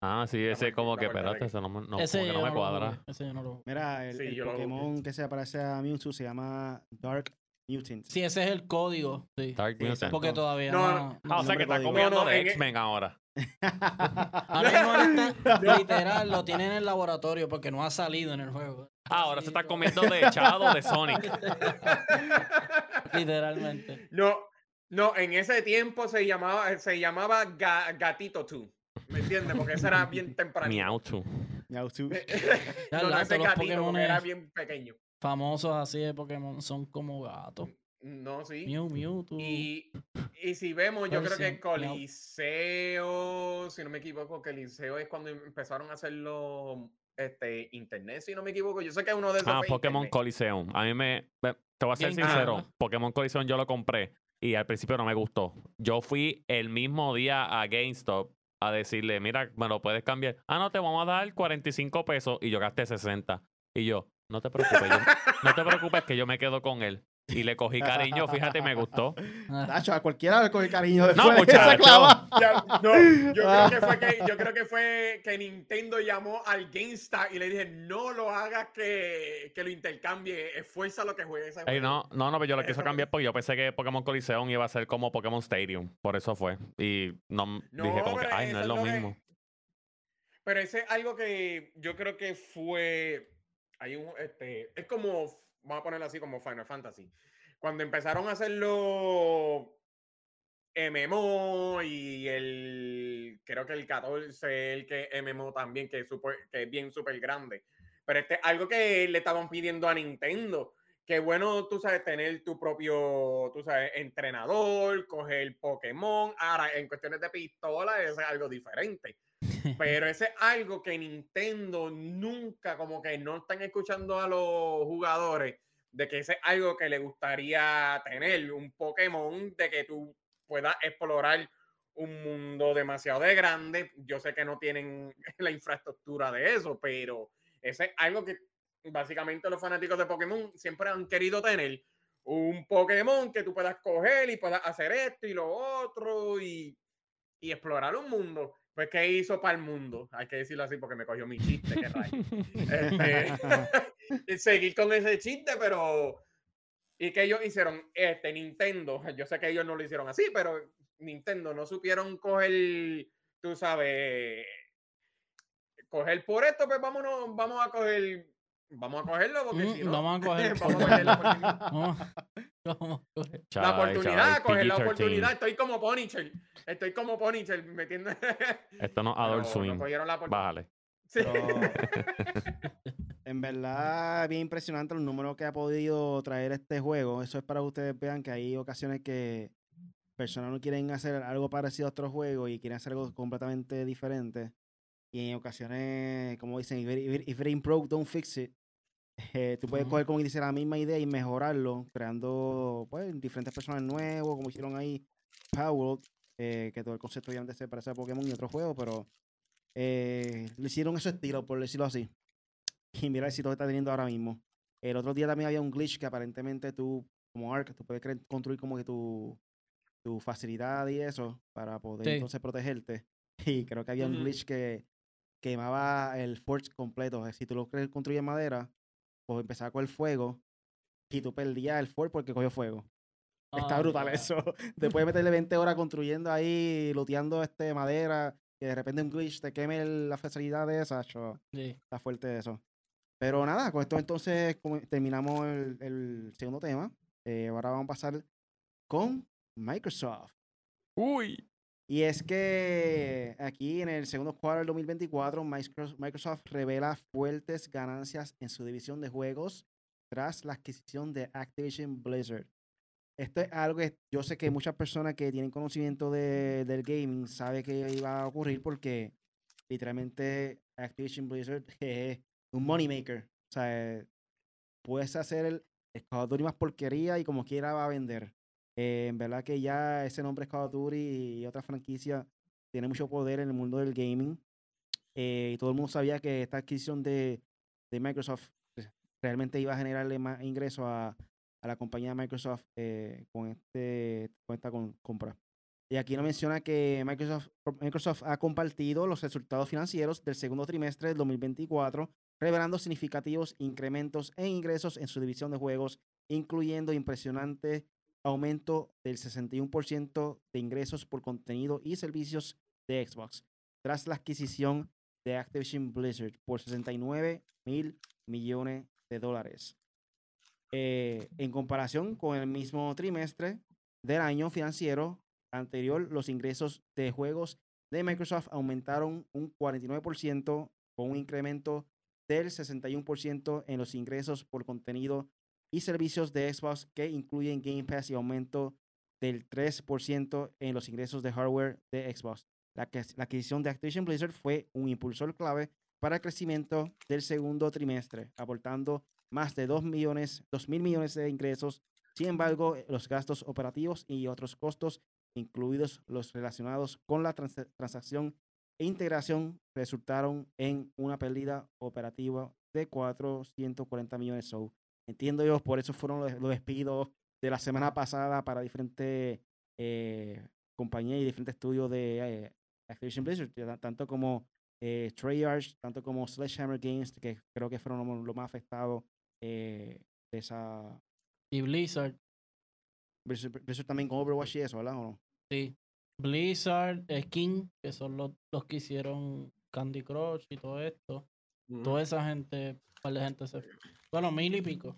Ah, sí, ese como la que, espérate, ese no, me- no, ese como que yo no me no cuadra. Ese yo no lo. Mira, el, Sí, el. Pokémon que se parece a Mewtwo se llama Dark Mutant. Sí, ese es el código. Sí. Dark Sí, Mutant. Porque todavía No, no. no. Ah, o sea que está código. copiando No, no, de en X-Men ahora. Ahora mismo está, literal, lo tiene en el laboratorio porque no ha salido en el juego. Ah, ahora se está comiendo de echado de Sonic. Literalmente. No, no, en ese tiempo se llamaba, se llamaba Ga- Gatito 2. ¿Me entiendes? Porque ese era bien temprano. Miautu. Mewtwo. Ya, no, no la- ese gatito, era bien pequeño. famosos así de Pokémon son como gatos. No, sí. Mew, Mewtwo. Y, y si vemos, yo creo que. Coliseo, si no me equivoco, Coliseo es cuando empezaron a hacerlo este, internet, si no me equivoco. Yo sé que uno de esos Ah, Pokémon internet. Coliseum. A mí me. Te voy a ser Bien sincero. Pokémon Coliseum yo lo compré y al principio no me gustó. Yo fui el mismo día a GameStop a decirle, mira, me lo puedes cambiar. Ah, no, te vamos a dar 45 pesos y yo gasté 60. Y yo, no te preocupes, yo- no te preocupes que yo me quedo con él. Y le cogí cariño, fíjate, me gustó. Tacho, a cualquiera le coge cariño No, después de esa muchacho. clava. Ya, no, yo creo que fue que yo creo que fue que Nintendo llamó al GameStar y le dije no lo hagas que, que lo intercambie, esfuerza lo que juegue ese Ey, juego". no, no, no, pero yo lo quiso cambiar porque yo pensé que Pokémon Coliseum iba a ser como Pokémon Stadium. Por eso fue. Y no, dije como que, ay, no es lo que- mismo. Pero ese es algo que yo creo que fue. Hay un. Este, es como. Vamos a ponerlo así como Final Fantasy. Cuando empezaron a hacerlo. MMO y el. Creo que el 14, el que MMO también, que es, que es bien súper grande. Pero este es algo que le estaban pidiendo a Nintendo. Que bueno, tú sabes, tener tu propio, tú sabes, entrenador, coger Pokémon. Ahora, en cuestiones de pistola, es algo diferente. Pero ese es algo que Nintendo nunca, como que no están escuchando a los jugadores, de que ese es algo que le gustaría tener, un Pokémon, de que tú puedas explorar un mundo demasiado de grande. Yo sé que no tienen la infraestructura de eso, pero ese es algo que básicamente los fanáticos de Pokémon siempre han querido tener. Un Pokémon que tú puedas coger y puedas hacer esto y lo otro y, y explorar un mundo. Pues, ¿qué hizo para el mundo? Hay que decirlo así porque me cogió mi chiste, que este, seguir con ese chiste, pero. ¿Y que ellos hicieron? Este, Nintendo. Yo sé que ellos no lo hicieron así, pero Nintendo no supieron coger, tú sabes, coger por esto, pues vámonos, vamos a coger Vamos a cogerlo porque mm, si no. Vamos a coger. vamos a coger la la oportunidad, coger la oportunidad. Estoy como Punisher. Estoy como Punisher, metiendo. Esto no Adult Swim. Bájale. Sí. en verdad, bien impresionante los números que ha podido traer este juego. Eso es para que ustedes vean que hay ocasiones que personas no quieren hacer algo parecido a otro juego y quieren hacer algo completamente diferente. Y en ocasiones, como dicen, if it ain't broke, don't fix it. Eh, tú puedes coger, como dice, la misma idea y mejorarlo, creando pues, diferentes personajes nuevos, como hicieron ahí Power, eh, que todo el concepto obviamente se parece a Pokémon y otro juego, pero eh, le hicieron ese estilo, por decirlo así. Y mira el éxito que está teniendo ahora mismo. El otro día también había un glitch que aparentemente tú, como Ark, tú puedes construir como que tu, tu facilidad y eso para poder entonces protegerte. Y creo que había un glitch que quemaba el forge completo. Si tú lo construyes en madera, pues empezaba con el fuego y tú perdías el fort porque cogió fuego. Está brutal eso. Después de meterle 20 horas construyendo ahí, luteando este madera, y de repente un glitch te queme la facilidad de esa, está fuerte eso. Pero nada, con esto entonces terminamos el, segundo tema. Eh, ahora vamos a pasar con Microsoft. Uy. Y es que aquí en el segundo cuarto del 2024, Microsoft revela fuertes ganancias en su división de juegos tras la adquisición de Activision Blizzard. Esto es algo que yo sé que muchas personas que tienen conocimiento de, del gaming saben que iba a ocurrir porque literalmente Activision Blizzard es un moneymaker. O sea, puedes hacer el, el más porquería y como quiera va a vender. Eh, en verdad que ya ese nombre Call of Duty y otra franquicia tiene mucho poder en el mundo del gaming. Eh, y todo el mundo sabía que esta adquisición de, Microsoft pues, realmente iba a generarle más ingresos a, la compañía Microsoft eh, con, este, con esta compra. Y aquí nos menciona que Microsoft, Microsoft ha compartido los resultados financieros del segundo trimestre del 2024, revelando significativos incrementos en ingresos en su división de juegos, incluyendo impresionantes aumento del 61% de ingresos por contenido y servicios de Xbox, tras la adquisición de Activision Blizzard por 69 mil millones de dólares. Eh, en comparación con el mismo trimestre del año financiero anterior, los ingresos de juegos de Microsoft aumentaron un 49% con un incremento del 61% en los ingresos por contenido y servicios de Xbox que incluyen Game Pass y aumento del 3% en los ingresos de hardware de Xbox. La, la adquisición de Activision Blizzard fue un impulsor clave para el crecimiento del segundo trimestre, aportando más de 2 millones, 2 mil millones de ingresos. Sin embargo, los gastos operativos y otros costos, incluidos los relacionados con la transacción e integración, resultaron en una pérdida operativa de 440 millones. So, Entiendo yo, por eso fueron los, despidos de la semana pasada para diferentes eh, compañías y diferentes estudios de eh, Activision Blizzard, tanto como eh, Treyarch, tanto como Sledgehammer Games, que creo que fueron los, más afectados eh, de esa... Y Blizzard. Blizzard, también con Overwatch y eso, ¿verdad? ¿O no? Sí. Blizzard, Skin, que son los, los que hicieron Candy Crush y todo esto. Toda esa gente, par de gente se bueno, mil y pico.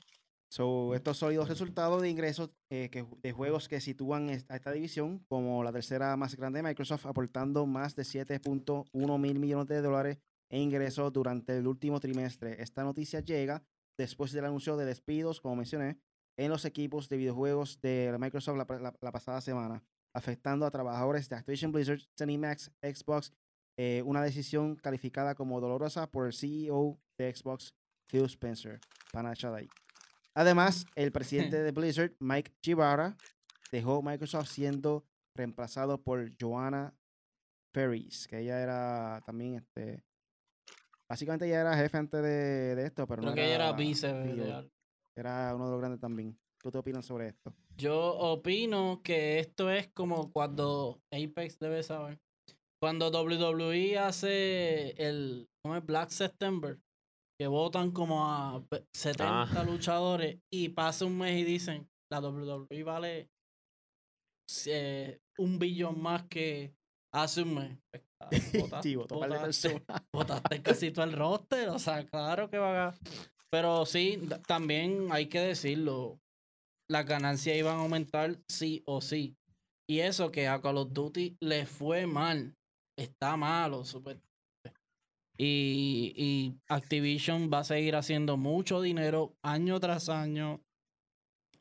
So, estos sólidos resultados de ingresos eh, que, de juegos que sitúan a esta división como la tercera más grande de Microsoft, aportando más de 7.1 mil millones de dólares en ingresos durante el último trimestre. Esta noticia llega después del anuncio de despidos, como mencioné, en los equipos de videojuegos de Microsoft la, pasada semana, afectando a trabajadores de Activision Blizzard, Max, Xbox, eh, una decisión calificada como dolorosa por el CEO de Xbox, Phil Spencer. Además, el presidente de Blizzard, Mike Chibara, dejó Microsoft siendo reemplazado por Joanna Ferris, que ella era también este. Básicamente ella era jefe antes de, esto, pero Creo no que ella era vice. Era uno de los grandes también. ¿Tú te opinas sobre esto? Yo opino que esto es como cuando Apex debe saber Cuando WWE hace el ¿cómo es? Black September, que votan como a 70 Ah. luchadores y pasa un mes y dicen, la WWE vale eh, un billón más que hace un mes. Pues, claro, vota- Sí, votó votaste- votaste casi todo el roster, o sea, claro que va a... Pero sí, también hay que decirlo, las ganancias iban a aumentar sí o sí. Y eso que a Call of Duty le fue mal, está malo, super. Y, y Activision va a seguir haciendo mucho dinero año tras año.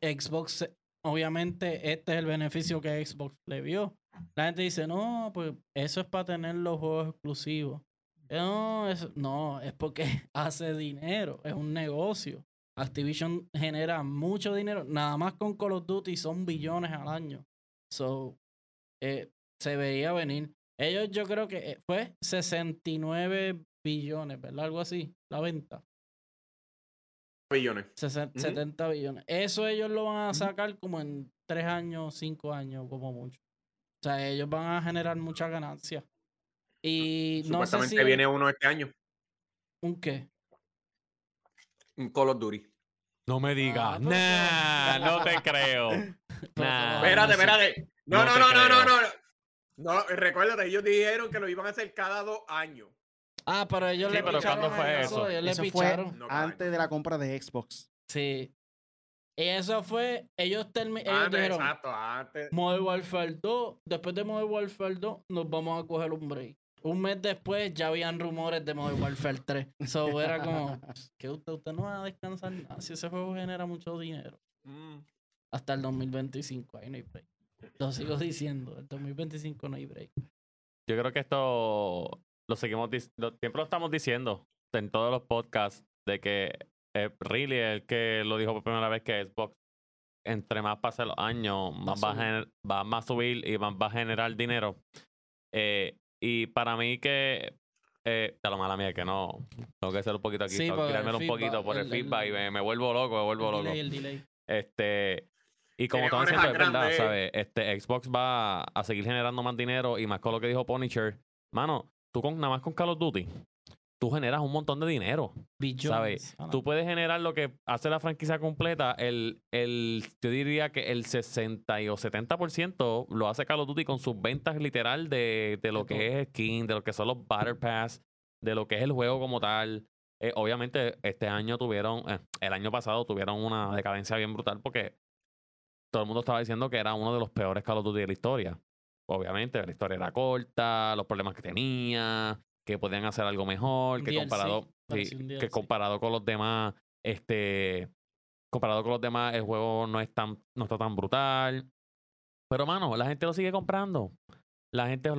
Xbox, obviamente, este es el beneficio que Xbox le vio. La gente dice, no, pues eso es para tener los juegos exclusivos. No, eso, no, es porque hace dinero, es un negocio. Activision genera mucho dinero, nada más con Call of Duty son billones al año. So, eh, se veía venir. Ellos yo creo que eh, fue 69 billones, ¿verdad? Algo así, la venta. Billones. Sesen- Ujú. 70 billones. Eso ellos lo van a sacar como en 3 años, 5 años, como mucho. O sea, ellos van a generar mucha ganancia. Y no sé Supuestamente si viene uno este año. un qué. Un Call of Duty. No me digas. Ah, nah, no te creo. Nah. Espérate, espérate. No, No no, no, no, no. No. No, recuérdate, ellos dijeron que lo iban a hacer cada dos años. Ah, pero ellos Sí, le pero picharon ¿cuándo fue a eso? Ellos le Eso fue picharon. No, cada antes de la compra de Xbox. Sí. Y eso fue, ellos, termi- ellos Antes, dijeron, exacto, antes. Modern Warfare 2, después de Modern Warfare 2, nos vamos a coger un break. Un mes después ya habían rumores de Modern Warfare 3. So era como, que usted, usted no va a descansar nada. Si ese juego genera mucho dinero. Mm. Hasta el 2025, ahí no hay break. Lo sigo diciendo, el 2025 no hay break. Yo creo que esto lo seguimos, lo- siempre lo estamos diciendo en todos los podcasts de que eh, really el que lo dijo por primera vez que Xbox entre más pasen los años más va, a subir. gener- va más a subir y más va a generar dinero. Eh, y para mí que eh, a la mala mía que no tengo que hacer un poquito aquí, Sí, tengo que un poquito por el, el- el- feedback y me, me vuelvo loco, me vuelvo El loco. delay, el delay. Este, y como están diciendo, es verdad. ¿sabes? Este, Xbox va a seguir generando más dinero y más con lo que dijo Punisher. Mano, tú con, nada más con Call of Duty, tú generas un montón de dinero, Billones. ¿sabes? Ah, no. Tú puedes generar lo que hace la franquicia completa, el, el, yo diría que el 60 y o 70% lo hace Call of Duty con sus ventas literal de, de lo De que es skin, de lo que son los Battle Pass, de lo que es el juego como tal. Eh, obviamente, este año tuvieron, eh, el año pasado tuvieron una decadencia bien brutal porque todo el mundo estaba diciendo que era uno de los peores Call of Duty de la historia. Obviamente, la historia era corta, los problemas que tenía, que podían hacer algo mejor, que DLC, comparado, sí, que comparado con los demás, este, comparado con los demás, el juego no es tan, no está tan brutal. Pero mano, la gente lo sigue comprando. La gente,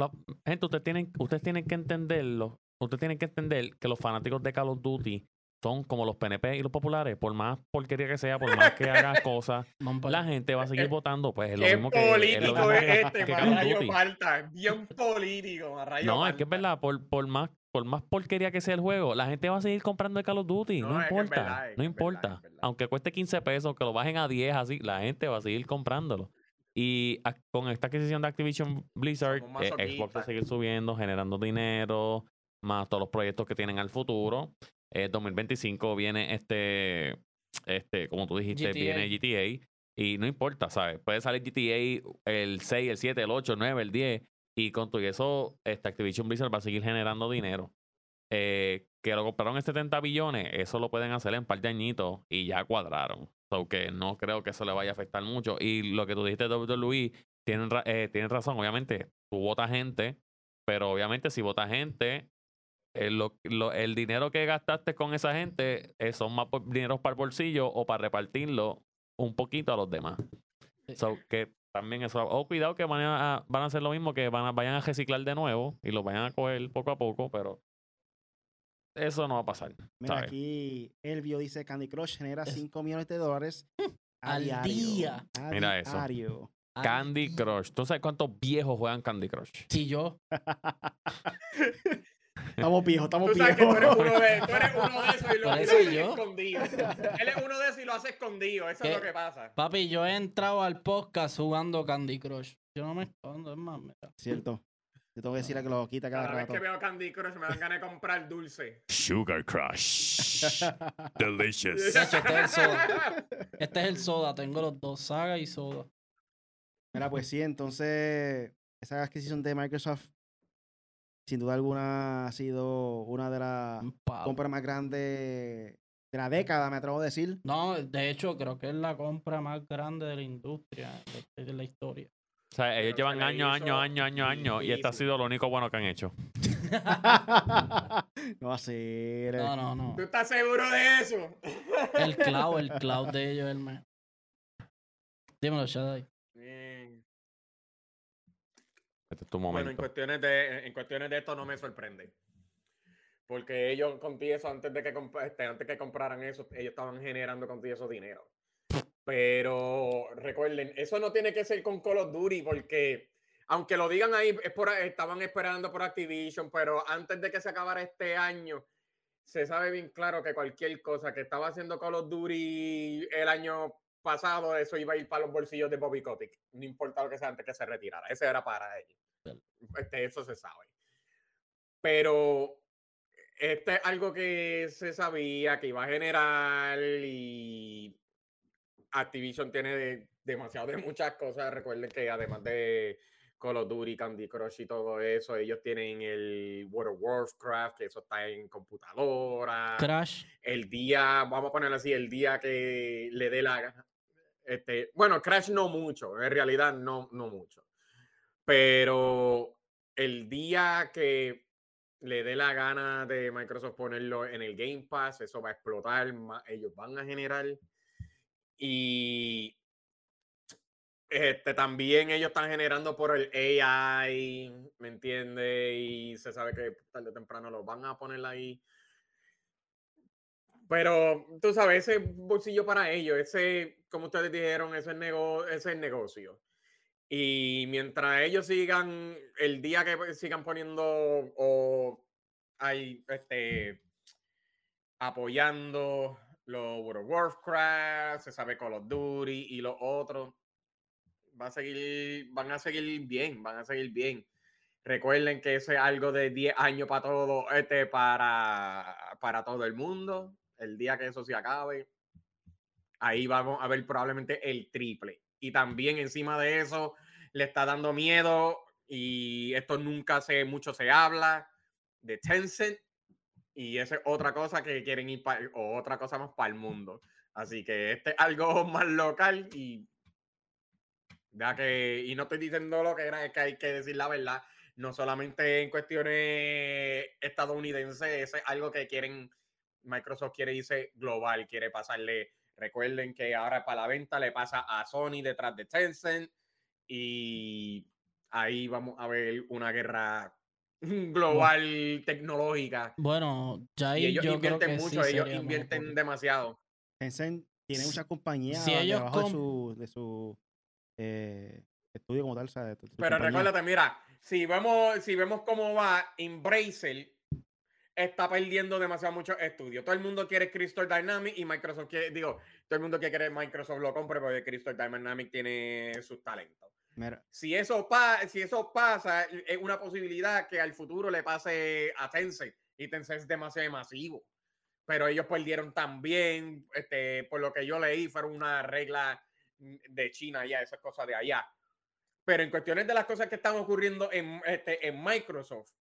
gente, ustedes tienen, ustedes tienen que entenderlo. Ustedes tienen que entender que los fanáticos de Call of Duty son como los PNP y los populares. Por más porquería que sea, por más que hagan cosas, la gente va a seguir votando. Pues es lo mismo que. es lo político mismo es que- este, que rayo falta. Bien político, rayo No, es que es verdad, por, por más por más porquería que sea el juego, la gente va a seguir comprando el Call of Duty, no, No, es que es importa, verdad, no verdad, importa. verdad. Aunque cueste 15 pesos, que lo bajen a 10 así, la gente va a seguir comprándolo. Y a- con esta adquisición de Activision Blizzard, eh, Xbox va a seguir subiendo, generando dinero, más todos los proyectos que tienen al futuro. Eh, 2025 viene este, este, como tú dijiste, GTA. viene GTA. Y no importa, ¿sabes? Puede salir GTA el 6, el 7, el 8, el 9, el 10. Y con todo eso, este Activision Blizzard va a seguir generando dinero. Eh, que lo compraron en 70 billones, eso lo pueden hacer en un par de añitos y ya cuadraron. So que no creo que eso le vaya a afectar mucho. Y lo que tú dijiste de WWE, tienen, ra- eh, tienen razón. Obviamente, tú votas gente, pero obviamente si votas gente, eh, lo- lo- el dinero que gastaste con esa gente eh, son más dineros para el bolsillo o para repartirlo un poquito a los demás. Sí. So que también eso. Oh, cuidado que van a, van a hacer lo mismo, que van a, vayan a reciclar de nuevo y lo vayan a coger poco a poco, pero eso no va a pasar. Mira, ¿sabes? aquí Elvio dice Candy Crush genera Es- 5 millones de dólares Al diario. día. A Mira eso. diario. Candy Crush. ¿Tú sabes cuántos viejos juegan Candy Crush? Si yo. Estamos viejos, estamos Tú sabes que tú eres viejos. uno de, tú eres uno de esos y lo, haces yo. escondido. Él es uno de esos y lo hace escondido. Eso es lo que pasa. Papi, yo he entrado al podcast jugando Candy Crush. Yo no me escondo, es más, mira. Cierto. Yo tengo que decirle que lo quita cada, Cada vez rato. que veo Candy Crush me dan ganas de comprar dulce. Sugar Crush. Delicious. Este es el soda. Este es el soda. Tengo los dos, saga y soda. Mira, pues sí, entonces esa adquisición de Microsoft, sin duda alguna, ha sido una de las compras más grandes de la década, me atrevo a decir. No, de hecho, creo que es la compra más grande de la industria de, de la historia. O sea, ellos Pero llevan le años, años, años, años, años. Y este ha sido lo único bueno que han hecho. no así. No, no, no. ¿Tú estás seguro de eso? El cloud, el cloud de ellos es el mejor. Dímelo, Shaddai. Este es tu Bueno, en cuestiones, de, en cuestiones de esto no me sorprende. Porque ellos con eso, antes de que, este, antes que compraran eso, ellos estaban generando con eso dinero. Pero recuerden, eso no tiene que ser con Call of Duty, porque aunque lo digan ahí, es por, estaban esperando por Activision, pero antes de que se acabara este año, se sabe bien claro que cualquier cosa que estaba haciendo Call of Duty el año pasado, eso iba a ir para los bolsillos de Bobby Kotick. No importa lo que sea antes que se retirara. Ese era para ellos. Este, eso se sabe. Pero este es algo que se sabía que iba a generar y Activision tiene de- demasiado de muchas cosas. Recuerden que además de Call of Duty, Candy Crush y todo eso, ellos tienen el World of Warcraft, que eso está en computadora. Crash. El día, vamos a ponerlo así, el día que le dé la gana. Este, bueno, Crash no mucho, en realidad no, no mucho. Pero el día que le dé la gana de Microsoft ponerlo en el Game Pass, eso va a explotar, ellos van a generar. Y este, también ellos están generando por el AI, ¿me entiendes? Y se sabe que tarde o temprano lo van a poner ahí. Pero tú sabes, ese bolsillo para ellos, ese, como ustedes dijeron, ese es, nego- ese negocio. Y mientras ellos sigan, el día que sigan poniendo o hay este apoyando los World of Warcraft, se sabe Call of Duty y los otros, va a seguir, van a seguir bien, van a seguir bien. Recuerden que eso es algo de 10 años para todo, este, para, para todo el mundo. El día que eso se acabe, ahí vamos a ver probablemente el triple. Y también encima de eso le está dando miedo y esto nunca se mucho se habla de Tencent y esa es otra cosa que quieren ir para o otra cosa más para el mundo. Así que este es algo más local y ya que y no estoy diciendo lo que era, es que hay que decir la verdad, no solamente en cuestiones estadounidenses, es algo que quieren Microsoft quiere irse global, quiere pasarle Recuerden que ahora para la venta le pasa a Sony detrás de Tencent y ahí vamos a ver una guerra global tecnológica. Bueno, ya ahí ellos yo creo invierten que mucho, sí ellos invierten demasiado. Tencent tiene muchas compañías si ellos debajo de su, de su eh, estudio como tal. o sea, de su Pero compañía. recuérdate, mira, si vemos, si vemos cómo va Embracer, está perdiendo demasiado muchos estudios. Todo el mundo quiere Crystal Dynamics y Microsoft quiere, digo, todo el mundo quiere que Microsoft lo compre porque Crystal Dynamics tiene sus talentos. Mira, Si eso, pa- si eso pasa, es una posibilidad que al futuro le pase a Tencent y Tencent es demasiado masivo. Pero ellos perdieron también, este, por lo que yo leí, fueron una regla mm, de China ya, esas cosas de allá. Pero en cuestiones de las cosas que están ocurriendo en, este, en Microsoft,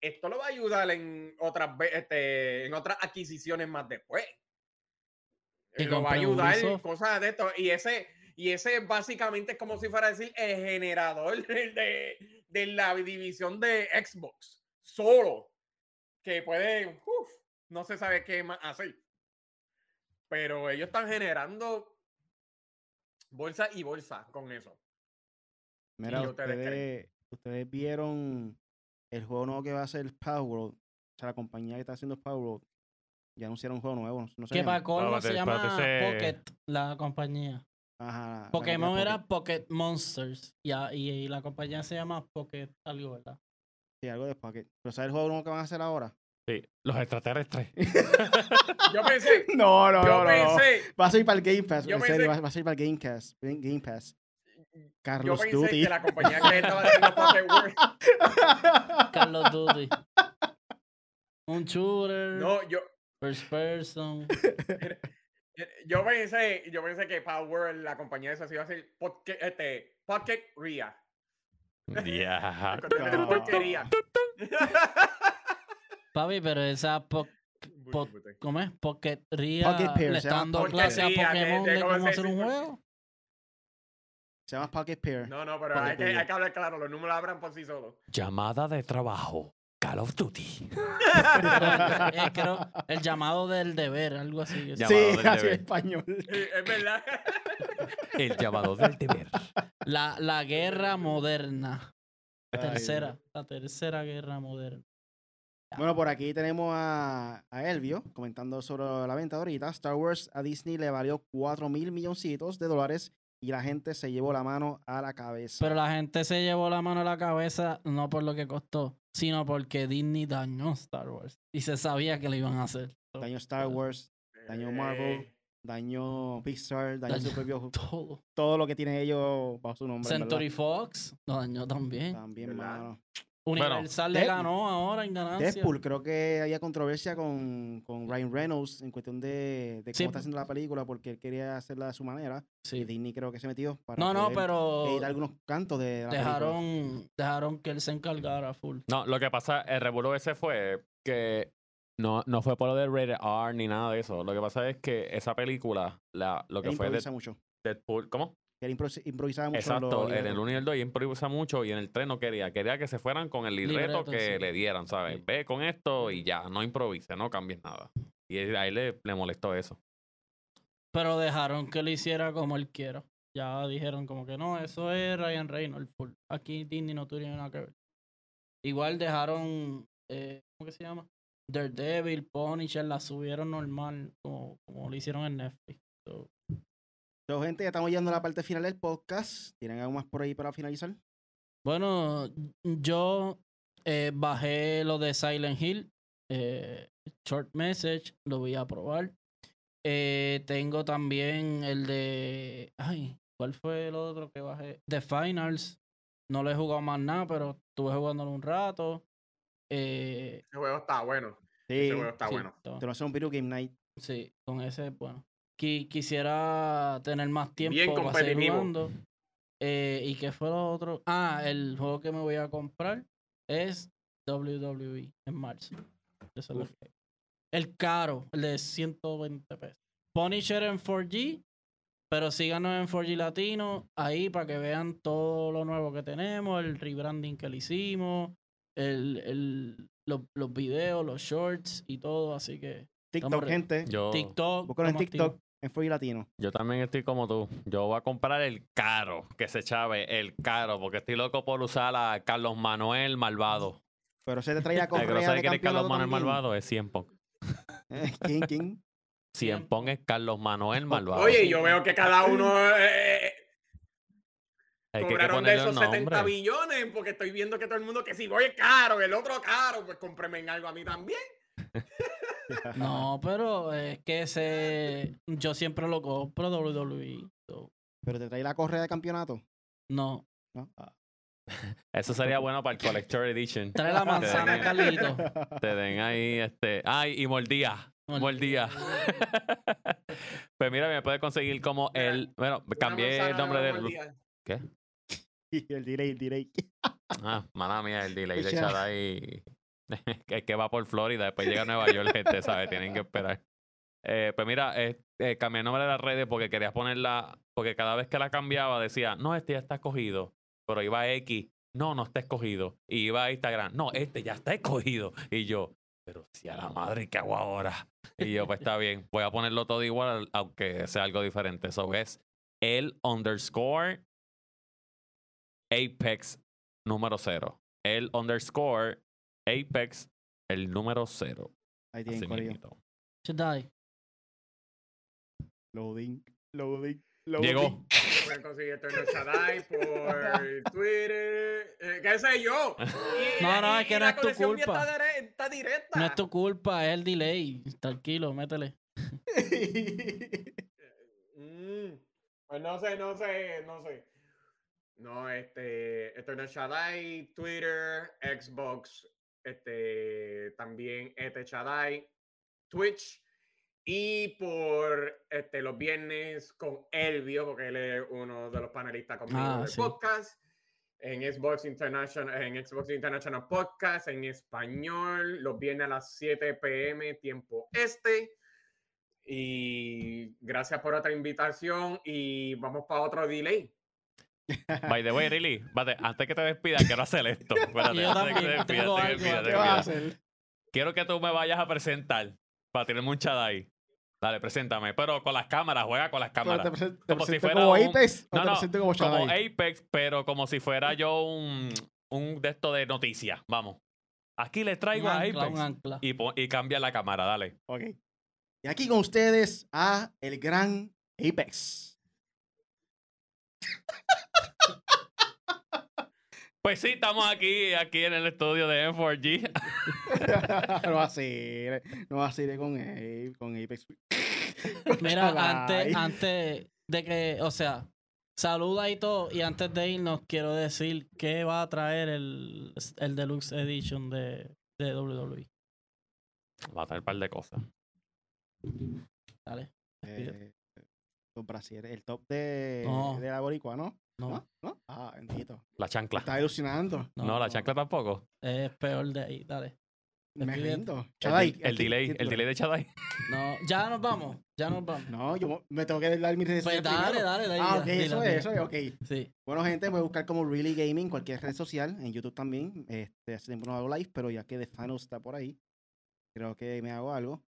esto lo va a ayudar en otras, este, en otras adquisiciones más después. Que lo va a ayudar en cosas de esto. Y ese, y ese básicamente es como si fuera a decir el generador de, de- de la división de Xbox solo. Que puede, uf, no se sabe qué más hacer. Pero ellos están generando bolsa y bolsa con eso. mira ustedes, ustedes vieron el juego nuevo que va a ser Powerworld. O sea, la compañía que está haciendo Powerworld. Ya anunciaron un juego nuevo. No, no sé Que para colmo se llama Pocket, la compañía. Ajá, Pokémon era Pocket Monsters y, a- y, y la compañía se llama Pocket algo, ¿verdad? Sí, algo de Pocket. Pero ¿sabes el juego nuevo que van a hacer ahora? Sí, los extraterrestres. Yo pensé, No, no, yo pensé, Va a ser para el Game Pass. Yo en serio, pensé- va, va a ser para el Game Pass. Game Pass. Carlos yo pensé Duty. que la compañía que estaba haciendo Pocket World. Carlos Duty. Un shooter. No, yo, First person. yo pensé, yo pensé que Power World, la compañía de esa se iba a hacer Pocket, este, Pocket Ria. Porquería. Papi, pero esa po po- ¿cómo es? Pocket Ria Pocket Pair, le está dando clase a Pokémon de de, cómo hacer un juego. Se llama Pocket Pair. No, no, pero Pocket hay que, Ria. hay que hablar claro, los números abran por sí solos. Llamada de trabajo. Call of Duty. Eh, creo, el llamado del deber, algo así. Sí, del así en español. es verdad. El llamado del deber. La, la guerra moderna. Ay, Tercera. La tercera guerra moderna. Bueno, por aquí tenemos a, a Elvio comentando sobre la venta de ahorita. Star Wars a Disney le valió 4 mil milloncitos de dólares y la gente se llevó la mano a la cabeza. Pero la gente se llevó la mano a la cabeza no por lo que costó, sino porque Disney dañó Star Wars. Y se sabía que lo iban a hacer. daño Star Wars, Daño Marvel. Eh, daño Pixar, daño Dañó su propio Todo. todo lo que tienen ellos bajo su nombre. Century Fox lo dañó también. También, ¿Verdad? mano. Universal le ganó ahora en ganancia. Deadpool, creo que había controversia con, con Ryan Reynolds en cuestión de, de cómo Sí. está haciendo la película porque él quería hacerla de su manera. Y Sí. Disney creo que se metió para No, no, pero editar algunos cantos de la película. dejaron, dejaron que él se encargara full. No, lo que pasa, el revuelo ese fue que no, no fue por lo de rated R ni nada de eso. Lo que pasa es que esa película, la, lo que Él fue de mucho. Deadpool, ¿cómo? Él impro- improvisaba mucho. Exacto, en el libretos. 1 y el 2 y improvisa mucho y en el 3 no quería. Quería que se fueran con el libreto, Libreto, que sí. le dieran, ¿sabes? Sí. Ve con esto y ya, no improvise, no cambies nada. Y a él le, le molestó eso. Pero dejaron que lo hiciera como él quiera. Ya dijeron como que no, eso es Ryan Reynolds full. Aquí Disney no tuvo nada que ver. Igual dejaron, eh, ¿cómo que se llama? Daredevil, Punisher, la subieron normal, como, como lo hicieron en Netflix. So, So, gente, ya estamos llegando a la parte final del podcast. ¿Tienen algo más por ahí para finalizar? Bueno, yo eh, bajé lo de Silent Hill, eh, Short Message, lo voy a probar. Eh, tengo también el de. Ay, ¿cuál fue el otro que bajé? The Finals. No lo he jugado más nada, pero estuve jugándolo un rato. Eh, Ese juego está bueno. Sí, Ese juego está sí, bueno. te lo hace un Video Game Night. Sí, con ese, bueno. Qui- quisiera tener más tiempo Bien para seguir jugando. Eh, ¿Y qué fue lo otro? Ah, el juego que me voy a comprar es WWE en marzo. Eso es lo que- El caro, el de 120 pesos. Punisher en 4G, pero síganos en 4G Latino, ahí para que vean todo lo nuevo que tenemos, el rebranding que le hicimos, el, el- los, los videos, los shorts y todo, así que TikTok, gente. Yo, TikTok. En. TikTok, en Free Latino. yo también estoy como tú. Yo voy a comprar el caro, que se chave, el caro, porque estoy loco por usar a Carlos Manuel Malvado. Pero se te traía El que no correa sabe de quién es Carlos Manuel también. Malvado es 100 Pong. Eh, ¿Quién, quién? 100 Pong es Carlos Manuel Malvado. Oye, yo veo que cada uno eh, Hay que cobraron de esos un 70 nombre. billones porque estoy viendo que todo el mundo que si voy es caro, el otro caro, pues cómpreme en algo a mí también. No, pero es que ese. Yo siempre lo compro WWE. so, Pero te trae la correa de campeonato. No. ¿no? Ah. Eso sería bueno para el Collector Edition. Trae la manzana, den- Carlito. Te den ahí, este. Ay, y mordía. Mordía. pues mira, me puedes conseguir como Mira, el. Bueno, cambié el nombre del. mordida. ¿Qué? Y el delay, el delay. Ah, mala mía, el delay de Echa. Shaddai. que, que va por Florida, después llega a Nueva York, gente, ¿sabes? Tienen que esperar. Eh, pues mira, eh, eh, cambié el nombre de las redes porque quería ponerla. Porque cada vez que la cambiaba decía, no, este ya está escogido. Pero iba a X, no, no está escogido. Y iba a Instagram, no, este ya está escogido. Y yo, pero si a la madre, ¿qué hago ahora? Y yo, pues está bien, voy a ponerlo todo igual, aunque sea algo diferente. Eso es el underscore Apex número cero. El underscore Apex, el número cero. Ahí tienen. Jedi. Loading, loading, loading. Llegó. Pueden conseguir esto en el Shaddai por Twitter. eh, ¿Qué sé yo? Y- No, no, y- es que no es tu culpa. Está, dire- está directa. No es tu culpa, es el delay. Tranquilo, métele. Mm, Pues no sé, no sé, no sé. No, este, esto es Shadai, Twitter, Xbox, este, también este Shadai, Twitch y por este, los viernes con Elvio, porque él es uno de los panelistas conmigo ah, del podcast. En Xbox International, en Xbox International Podcast, en español, los viernes a las 7 pm, tiempo este. Y gracias por otra invitación. Y vamos para otro delay. By the way, Really, antes que te despidas, quiero hacer esto. Espérate, Quiero que tú me vayas a presentar para tener mucha ahí. Dale, preséntame. Pero con las cámaras, juega con las cámaras. como si fuera. Como un... Apex. No, no, como, como, Apex, pero como si fuera yo un, un de esto de noticias. Vamos. Aquí le traigo a Apex. Y, y cambia la cámara, dale. Ok. Y aquí con ustedes a el gran Apex. Pues sí, estamos aquí, aquí en el estudio de M4G. no va a ser, no va a ser con, con Apex. Mira, antes, antes de que, o sea, saluda y todo, y antes de irnos quiero decir que va a traer el, el Deluxe Edition de, de WWE. Va a traer un par de cosas. Dale. Eh, el top de, de la boricua, ¿no? No. ¿No? Ah, bendito. La chancla. Está ilusionando. No, la chancla tampoco. Es peor de ahí, dale. Me rindo. El, el, delay, el delay de Chadai. No, ya nos vamos. Ya nos vamos. No, yo me tengo que dar mi redes Pues dale, dale, dale. Ah, ok, eso es, eso es, ok. Sí. Bueno, gente, voy a buscar como Really Gaming, cualquier red social, en YouTube también. Este, hace tiempo no hago live, pero ya que The Final está por ahí, creo que me hago algo.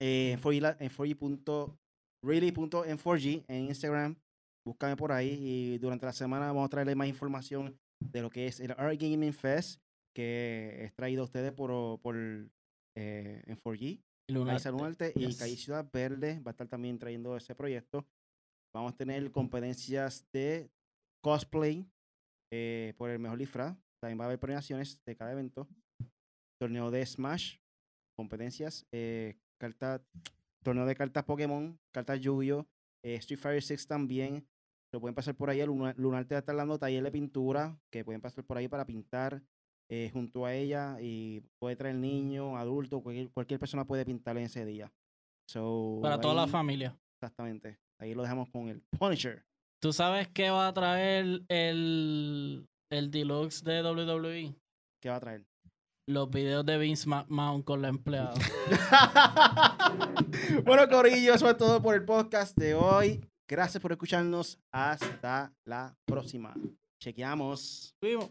Eh, en 4G.really.en4G en Instagram, búscame por ahí y durante la semana vamos a traerle más información de lo que es el Art Gaming Fest que es traído a ustedes por, por eh, en 4G. Lunarte, y Calle Ciudad Verde va a estar también trayendo ese proyecto. Vamos a tener competencias de cosplay eh, por el mejor disfraz. También va a haber premiaciones de cada evento. Torneo de Smash, competencias, eh, carta, torneo de cartas Pokémon, cartas Yu-Gi-Oh! Street Fighter 6 también, lo pueden pasar por ahí. El Lunar te está dando taller de pintura que pueden pasar por ahí para pintar eh, junto a ella y puede traer niño, adulto, cualquier, persona puede pintar en ese día. para toda la familia. Exactamente. Ahí lo dejamos con el Punisher. ¿Tú sabes qué va a traer el, el deluxe de WWE? ¿Qué va a traer? Los videos de Vince McMahon con la empleada. bueno, Corillo, eso es todo por el podcast de hoy. Gracias por escucharnos. Hasta la próxima. Chequeamos. Vimos.